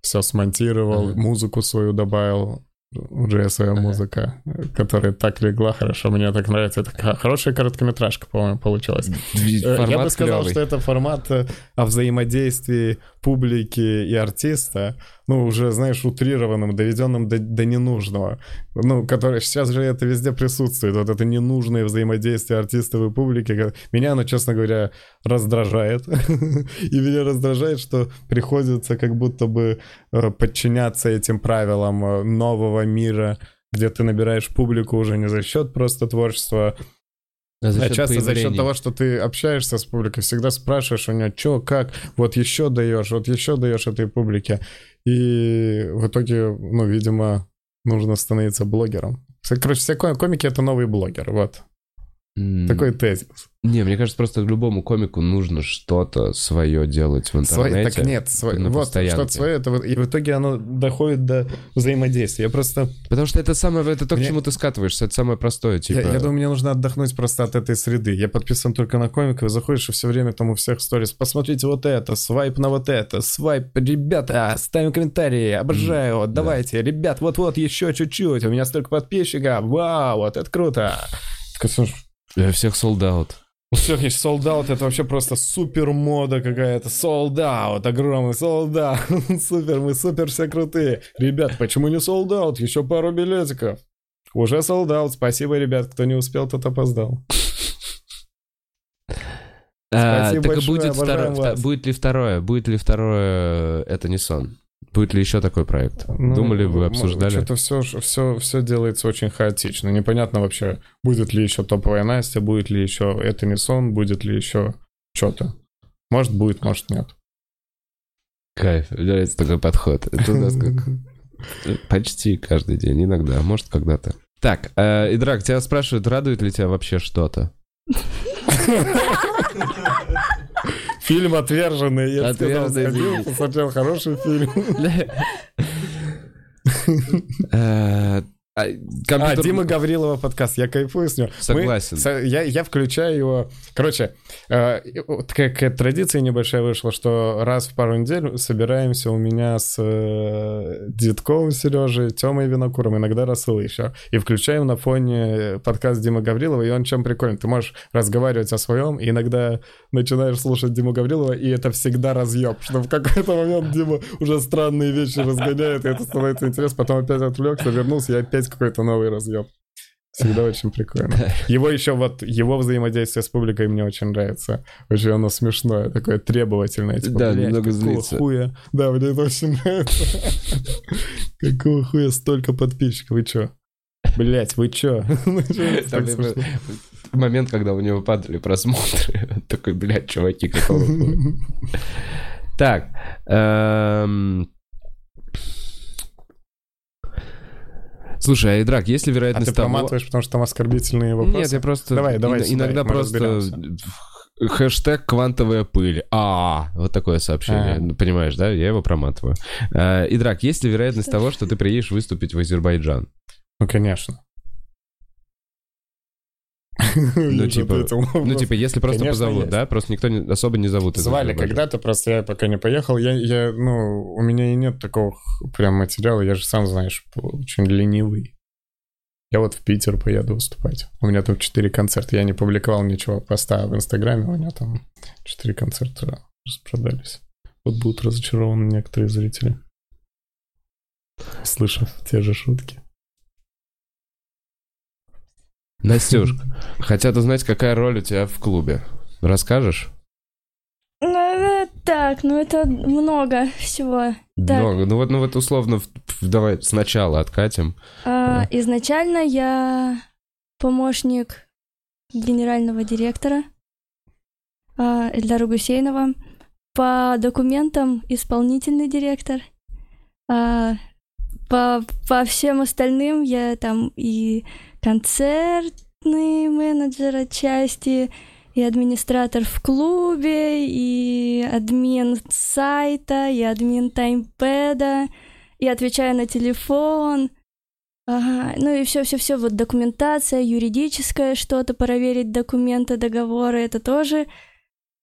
все смонтировал, Ага. музыку свою добавил. У Джея своя Ага. музыка, которая так легла хорошо. Мне так нравится. Это хорошая короткометражка, по-моему, получилась. Дви- Э, Я Формат бы сказал, клёвый. что это формат э, о взаимодействии публики и артиста, ну, уже, знаешь, утрированным, доведенным до, до ненужного. Ну, который сейчас же это везде присутствует, вот это ненужное взаимодействие артистов и публики. Меня оно, честно говоря, раздражает. И меня раздражает, что приходится как будто бы э, подчиняться этим правилам э, нового мира, где ты набираешь публику уже не за счет просто творчества, А за счет часто за счет того, что ты общаешься с публикой, всегда спрашиваешь у нее, что, как, вот еще даешь, вот еще даешь этой публике. И в итоге, ну, видимо, нужно становиться блогером. Короче, все ко- комики — это новый блогер, вот. Такой тезис. Не, мне кажется, просто любому комику нужно что-то свое делать в Свой- интернете. так нет, свой- на вот что-то свое, это вот- и в итоге оно доходит до взаимодействия. Я просто, Потому что это самое, это то, к Мне- чему ты скатываешься, это самое простое, типа. я, я думаю, мне нужно отдохнуть просто от этой среды. Я подписан только на комиков, и заходишь и все время там у всех сторис. Посмотрите вот это, свайп на вот это, свайп, ребята, ставим комментарии, обожаю, давайте, ребят, вот-вот еще чуть-чуть, у меня столько подписчиков, вау, вот это круто. Слушай, Я всех всех есть солдат, это вообще просто супер мода какая-то. Солдат, огромный солдат. Супер, мы супер все крутые. Ребят, почему не солдат? Еще пару билетиков. Уже солдат. Спасибо, ребят. Кто не успел, тот опоздал. А, Спасибо так и большое, будет, обожаем второе, будет ли второе? Будет ли второе «Это не сон»? Будет ли еще такой проект? Ну, Думали вы, обсуждали? Что-то все, все, все делается очень хаотично. Непонятно вообще, будет ли еще топовая Настя, будет ли еще это не сон, будет ли еще что-то. Может будет, может нет. Кайф, мне нравится такой подход. Это у нас как почти каждый день, иногда, а может когда-то. Так, э, Идрак, тебя спрашивают, радует ли тебя вообще что-то? Фильм «Отверженный». Я сказал, сходил, извините. посмотрел хороший фильм. Э, а, А, компьютер- Дима Гаврилова подкаст, я кайфую с него. Мы- Согласен. со- я, я включаю его... Короче, э, такая, традиция небольшая вышла, что раз в пару недель собираемся у меня с э, Дедковым Сережей, Тёмой Винокуром, иногда Расул еще. И включаем на фоне подкаст Димы Гаврилова, и он чем прикольный. Ты можешь разговаривать о своем, и иногда начинаешь слушать Диму Гаврилова, и это всегда разъеб, что в какой-то момент Дима уже странные вещи разгоняет, и это становится интересно. Потом опять отвлекся, вернулся, и опять какой-то новый разъеб. Всегда очень прикольно. Его еще вот, его взаимодействие с публикой мне очень нравится. Очень оно смешное, такое требовательное. Типа, Да, «Блядь, немного злится». хуя? Да, мне это очень нравится. Какого хуя столько подписчиков? Вы чё? Блять, вы чё? Момент, когда у него падали просмотры. Такой, блядь, чуваки, какого хуя?» Так. Слушай, а Идрак, есть ли А вероятность ты того... проматываешь, потому что там оскорбительные вопросы? Нет, я просто... Давай, давай сюда, Иногда просто... разберемся. Хэштег квантовая пыль. А, вот такое сообщение. А. Понимаешь, да? Я его проматываю. Э, Идрак, есть ли вероятность того, что ты приедешь выступить в Азербайджан? Ну, конечно. Ну, Я типа, Ну, типа, если просто Конечно, позовут, есть. да? Просто никто не- особо не зовут. Звали когда-то, просто я пока не поехал. Я, я, ну, у меня и нет такого прям материала. Я же сам, знаешь, очень ленивый. Я вот в Питер поеду выступать. У меня там четыре концерта. Я не публиковал ничего поста в Инстаграме. У меня там четыре концерта распродались. Вот будут разочарованы некоторые зрители. Слышав те же шутки. Настюш, хотят узнать, какая роль у тебя в клубе. Расскажешь? Ну, так, ну это много всего. Так. Много. Ну вот, ну вот условно, давай сначала откатим. А, изначально я помощник генерального директора а, Эльдара Гусейнова. По документам исполнительный директор. А, по, по всем остальным я там и концертный менеджер отчасти, и администратор в клубе, и админ сайта, и админ таймпэда, и отвечаю на телефон. Ага, ну и все-все-все, вот документация, юридическое что-то, проверить документы, договоры, это тоже.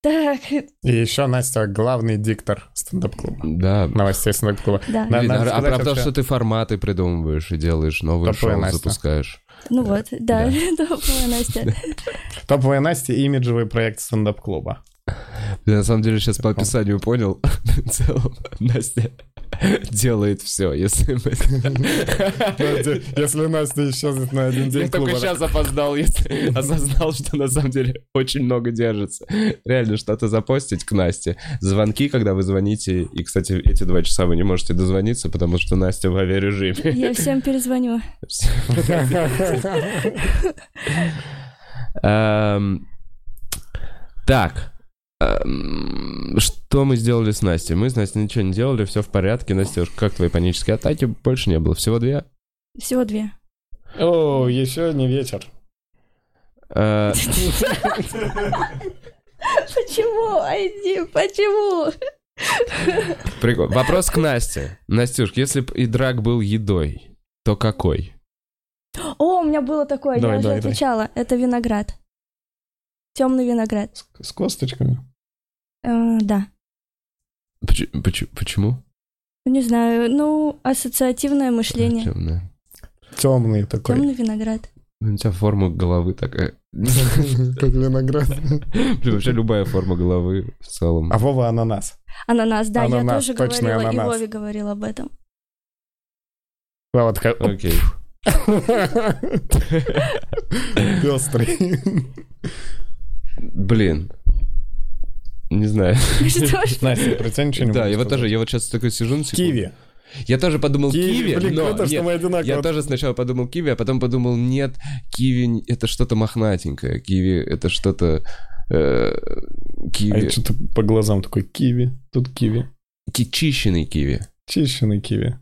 Так, И еще Настя главный диктор стендап-клуба. Да. Новостей стендап-клуба. да. На- Блин, надо а, сказать правда, вообще- что ты форматы придумываешь и делаешь, новые Топовая шоу Настя. запускаешь. Ну вот, да, топовая Настя. Топовая Настя — имиджевый проект стендап-клуба. Я на самом деле сейчас по описанию понял, в целом Настя делает все, если мы... Если Настя исчезнет на один Я день только клуба... сейчас опоздал, если осознал, что на самом деле очень много держится. Реально, что-то запостить к Насте. Звонки, когда вы звоните. И, кстати, эти два часа вы не можете дозвониться, потому что Настя в авиарежиме. Я всем перезвоню. Эм, Так. Эм, Что мы сделали с Настей? Мы с Настей ничего не делали, все в порядке. Настя, как твои панические атаки? Больше не было, всего две. Всего две. О, еще не вечер. Э, Почему, Айди, почему? Прикол. Вопрос к Насте. Настюш, если бы и драк был едой, то какой? О, у меня было такое, Давай, я уже давай, давай. отвечала. Это виноград. Темный виноград. С, с косточками. Э, да. Поч- поч- Почему? Не знаю, ну, ассоциативное мышление. Темная. Темный такой. Темный виноград. У тебя форма головы такая. Как виноград. Вообще любая форма головы в целом. А Вова ананас. Ананас, да, я тоже говорила, и ананас. Вове говорил об этом. Вова такая... Окей. Пестрый. Блин. Не знаю. Что? Настя, про тебя ничего не Да, я вот тоже, я вот сейчас такой сижу на. Киви. Я тоже подумал киви, Блин, но круто, что нет, мы одинаково. я тоже сначала подумал киви, а потом подумал, нет, киви это что-то мохнатенькое, киви это что-то... э, А киви... я что-то по глазам такой, киви. Тут киви. Ки- Чищенный киви. Чищенный киви.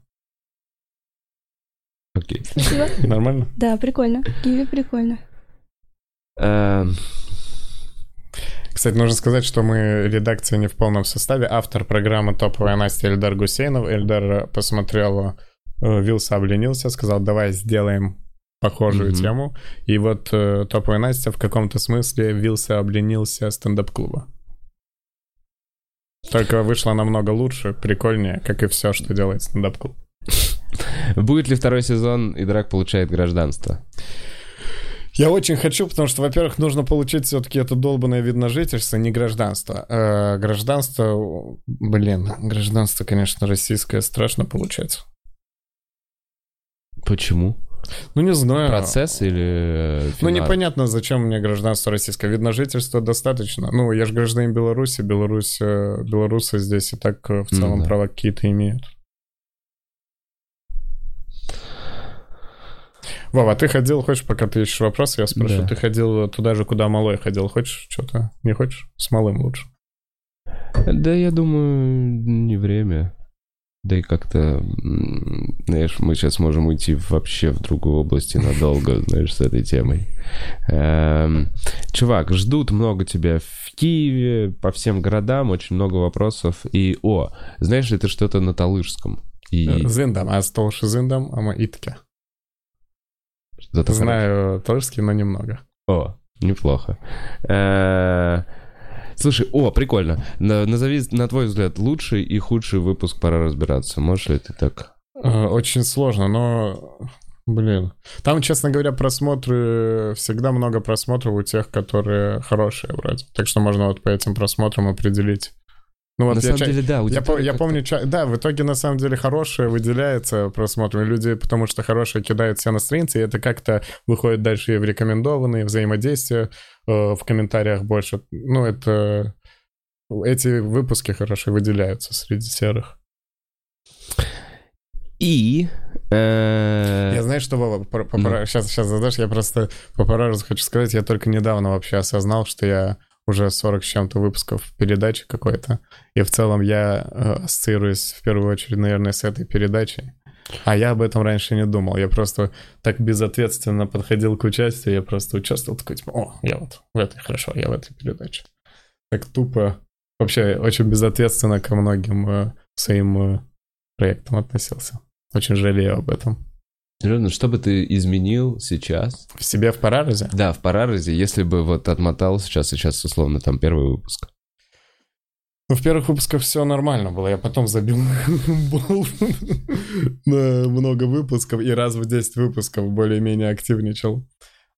Окей. Спасибо. Нормально? Да, прикольно. Киви прикольно. Кстати, нужно сказать, что мы редакция не в полном составе. Автор программы «Топовая Настя» Эльдар Гусейнов. Эльдар посмотрел э, «Вилса обленился», сказал, давай сделаем похожую Мгм. тему. И вот э, «Топовая Настя» в каком-то смысле «Вилса обленился» стендап-клуба. Только вышло намного лучше, прикольнее, как и все, что делает стендап-клуб. Будет ли второй сезон и Драк получает гражданство? Я очень хочу, потому что, во-первых, нужно получить все-таки это долбанное вид на жительство, не гражданство. Э, гражданство, блин, гражданство, конечно, российское, страшно получать. Почему? Ну, не знаю. Процесс или э, Ну, финал? непонятно, зачем мне гражданство российское. Вид на жительство достаточно. Ну, я же гражданин Беларуси, Беларусь, э, белорусы здесь и так в Ну целом да. права какие-то имеют. Вова, а ты ходил, хочешь, пока ты ищешь вопрос, я спрошу, Да. ты ходил туда же, куда малой ходил, хочешь что-то? Не хочешь? С малым лучше. Да, я думаю, не время. Да и как-то, знаешь, мы сейчас можем уйти вообще в другую область и надолго, знаешь, с этой темой. Эм, чувак, ждут много тебя в Киеве, по всем городам, очень много вопросов. И, о, знаешь ли ты что-то на Талышском? И Зиндам, а столши зиндам, а мы итке. Что-то Знаю талышский, но немного. О, неплохо. Э, Слушай, о, прикольно. На- Назови, на твой взгляд, лучший и худший выпуск «Пора разбираться». Можешь ли ты так? Э, Очень сложно, но... Блин. Там, честно говоря, просмотры... Всегда много просмотров у тех, которые хорошие вроде. Так что можно вот по этим просмотрам определить, Ну, вот На я самом ча- деле, да, Я, по- я помню, ча- да, в итоге на самом деле хорошее выделяется просмотром. Люди, потому что хорошее кидают все на страницы, и это как-то выходит дальше и в рекомендованные взаимодействия, э, в комментариях больше. Ну, это... Эти выпуски хорошо выделяются среди серых. И... э, Я знаю, что, Вова, по- по- Ну. сейчас, сейчас задашь, я просто по хочу сказать, я только недавно вообще осознал, что я уже 40 с чем-то выпусков передачи какой-то, и в целом я э, ассоциируюсь в первую очередь, наверное, с этой передачей. А я об этом раньше не думал, я просто так безответственно подходил к участию, я просто участвовал, такой, типа, о, я вот в этой, хорошо, я в этой передаче. Так тупо, вообще очень безответственно ко многим э, своим э, проектам относился. Очень жалею об этом. Серьезно, что бы ты изменил сейчас? В себе в Параразе? Да, в Параразе, если бы вот отмотал сейчас, сейчас условно там первый выпуск. Ну, в первых выпусках все нормально было. Я потом забил на много выпусков и раз в 10 выпусков более-менее активничал.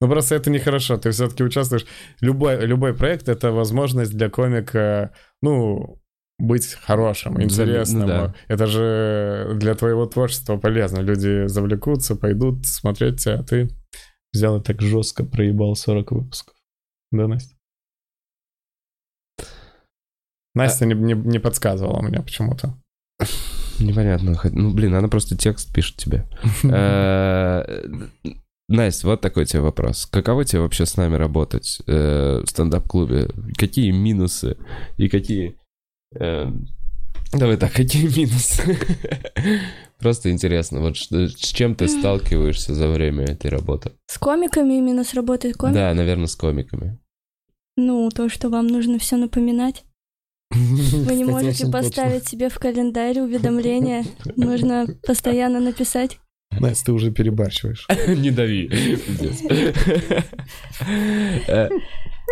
Но просто это нехорошо. Ты все-таки участвуешь... Любой, любой проект — это возможность для комика, ну, быть хорошим, интересным. Ну да. Это же для твоего творчества полезно. Люди завлекутся, пойдут смотреть тебя, а ты взял и так жестко проебал 40 выпусков. Да, Настя? Настя не, не, не подсказывала мне почему-то. Непонятно. Ну, блин, она просто текст пишет тебе. Э, Настя, вот такой тебе вопрос. Каково тебе вообще с нами работать э, в стендап-клубе? Какие минусы и какие... э, Давай так, какие минусы? Просто интересно, вот что- с чем ты сталкиваешься за время этой работы? С комиками именно с работой комик? Да, наверное, с комиками. Ну, то, что вам нужно все напоминать. Вы не можете поставить себе в календарь уведомления. Нужно постоянно написать. Настя, ты уже перебарщиваешь. Не дави.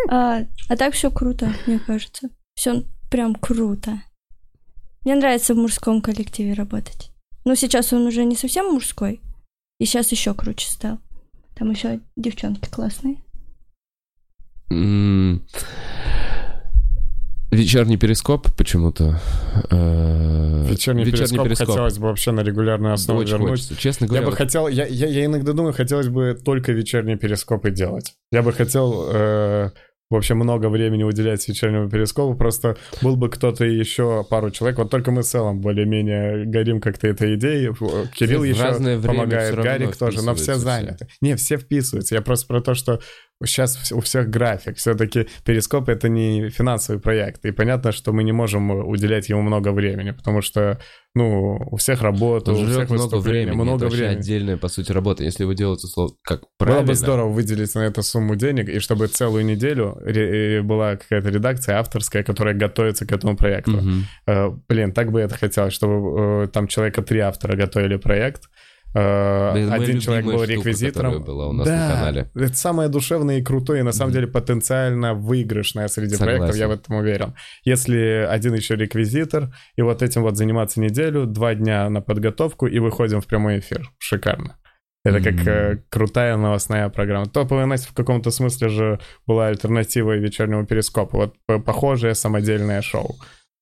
А, а так все круто, мне кажется. Все прям круто. Мне нравится в мужском коллективе работать. Но сейчас он уже не совсем мужской. И сейчас еще круче стал. Там еще девчонки классные. м, Вечерний перископ почему-то. э, Вечерний, перископ, хотелось бы вообще на регулярную основу Очень вернуть. хочется. Честно Я говоря, бы вот хотел, я, я, я иногда думаю, хотелось бы только вечерние перископы делать. Я бы хотел э, вообще много времени уделять вечернему перископу, просто был бы кто-то еще, пару человек, вот только мы с целом более-менее горим как-то этой идеей. Кирилл В еще помогает, Гарик тоже, но все заняты. Не, все вписываются. Я просто про то, что сейчас у всех график. Все-таки перископ это не финансовый проект. И понятно, что мы не можем уделять ему много времени, потому что, ну, у всех работа, у всех много времени. много это времени. отдельная, по сути, работа. Если вы делаете слово как Было правильно... бы здорово выделить на это сумму денег, и чтобы целую неделю была какая-то редакция авторская, которая готовится к этому проекту. Э, Блин, так бы это хотелось, чтобы э, там человека три автора готовили проект. Э, Да, Один человек был штука, реквизитором. которая была у нас да, на канале. это самое душевное и крутое, и на самом Мгм. деле потенциально выигрышное среди Согласен. проектов, я в этом уверен. Если один еще реквизитор, и вот этим вот заниматься неделю, два дня на подготовку, и выходим в прямой эфир. Шикарно. Это как Мгм. э, крутая новостная программа. Топовая Настя в каком-то смысле же была альтернативой вечернему перископу. Вот похожее самодельное шоу.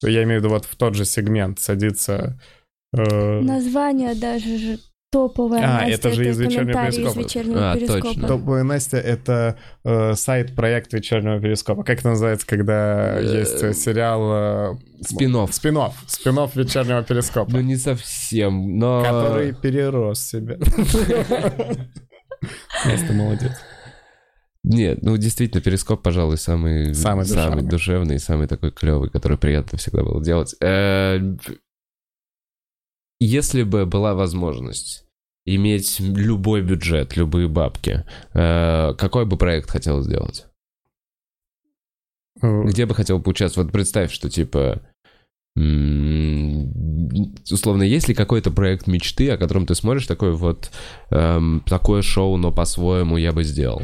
Я имею в виду вот в тот же сегмент садится... э, Название даже же топовое. А, Настя, это же из «Вечернего перископа». из вечернего А, перископа. точно. Топовая Настя — это э, сайт-проект вечернего перископа. Как это называется, когда Э, есть э, сериал... э, Спин-офф. Спин-офф. Спин-офф вечернего перископа. Ну, не совсем, но... Который перерос себя. Настя молодец. Нет, ну действительно, перископ, пожалуй, самый, Самый душевный. душевный, самый такой клевый, который приятно всегда было делать. Э, Если бы была возможность иметь любой бюджет, любые бабки, э, какой бы проект хотел сделать? Э, Где бы хотел поучаствовать? Вот представь, что типа... Условно, есть ли какой-то проект мечты, о котором ты смотришь, такой вот эм, такое шоу, но по-своему я бы сделал?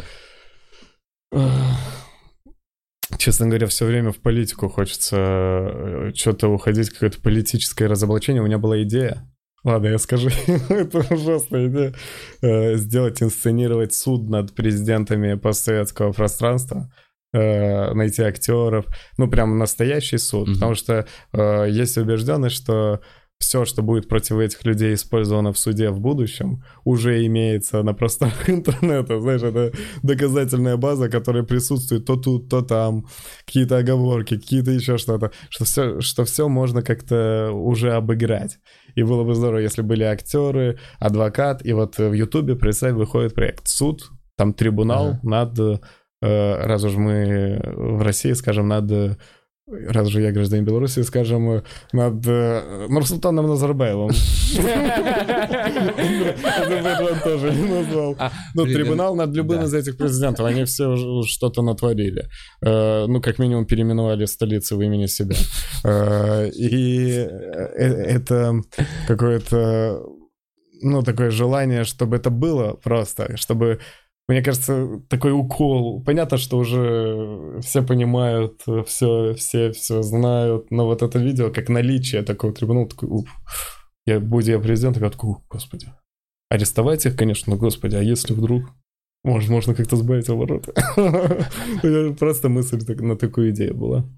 Честно говоря, все время в политику хочется что-то уходить, какое-то политическое разоблачение. У меня была идея. Ладно, я скажу, это ужасная идея. Э, Сделать, инсценировать суд над президентами постсоветского пространства. э, найти актеров, ну прям настоящий суд, Мгм. потому что э, есть убежденность, что все, что будет против этих людей использовано в суде в будущем, уже имеется на просторах интернета. Знаешь, это доказательная база, которая присутствует то тут, то там, какие-то оговорки, какие-то еще что-то, что все, что все можно как-то уже обыграть. И было бы здорово, если были актеры, адвокат, и вот в Ютубе, представь, выходит проект «Суд», там трибунал Ага. над, э, раз уж мы в России, скажем, над, э, раз же я гражданин Беларуси, скажем, э, над э, Нурсултаном Назарбаевым. Азербайджан тоже не назвал. А, Ну, трибунал над любым из этих президентов, они все что-то натворили. Э, Ну, как минимум, переименовали столицы в имени себя. Э, И э, это какое-то, ну, такое желание, чтобы это было просто, чтобы мне кажется, такой укол. Понятно, что уже все понимают, все, все, все знают, но вот это видео, как наличие такого трибунала, такой, уф, я, будь я президентом, я такой, господи. Арестовать их, конечно, но, господи, а если вдруг, может, можно как-то сбавить обороты? Просто мысль на такую идею была.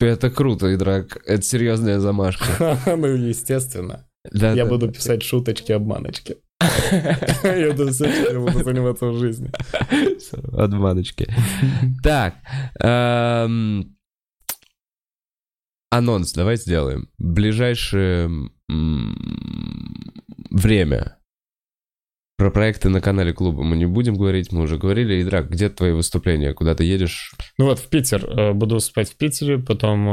Это круто, Идрак. Это серьезная замашка. Ну, естественно. Я буду писать шуточки-обманочки. Это все, чем я буду заниматься в жизни. Обманочки. Так. эм, Анонс давай сделаем. Ближайшее м, время. Про проекты на канале клуба мы не будем говорить, мы уже говорили. Идрак, где твои выступления? Куда ты едешь? Ну вот, в Питер. Э, Буду спать в Питере, потом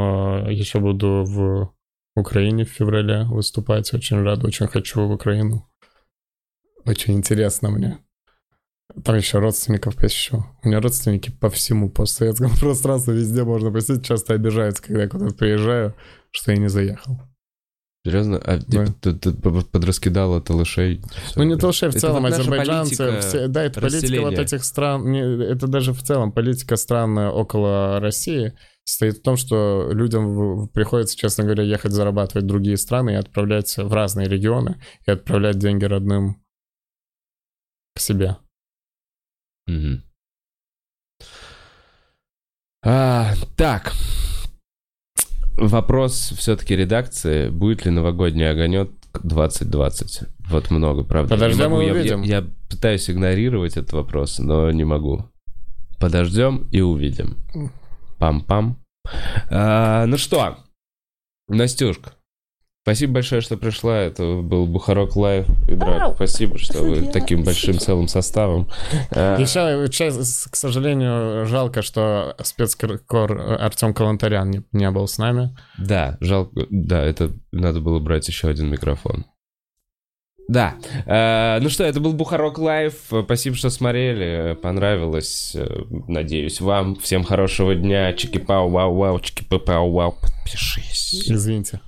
э, еще буду в Украине в феврале выступать. Очень рад, очень хочу в Украину. Очень интересно мне. Там еще родственников посещу. У меня родственники по всему постсоветскому пространству везде можно посетить. Часто обижаются, когда я куда-то приезжаю, что я не заехал. Серьезно? А типа, Да. ты, ты подраскидала талышей? Ну, не что в Это целом наша азербайджанцы, все- да, это политика вот этих стран, не- это даже в целом политика стран э, около России состоит в том, что людям приходится, честно говоря, ехать зарабатывать в другие страны и отправлять в разные регионы и отправлять деньги родным к себе. Мгм. А, так. Вопрос все-таки редакции. Будет ли новогодний огонек 2020? Вот много, правда. Подождем могу, и я- увидим. Я, я пытаюсь игнорировать этот вопрос, но не могу. Подождем и увидим. Пам-пам. А, ну что, Настюшка, спасибо большое, что пришла. Это был Бухарок Лайв. И Драк, спасибо, что вы таким большим целым составом. А, Еще, к сожалению, жалко, что спецкор Артем Калантарян не, не был с нами. Да, жалко. Да, это надо было брать еще один микрофон. Да. Э, ну что, это был Бухарок Лайв. Спасибо, что смотрели. Понравилось. Надеюсь, вам. Всем хорошего дня. Чики-пау, вау, вау, чики-пау, вау. Подпишись. Извините.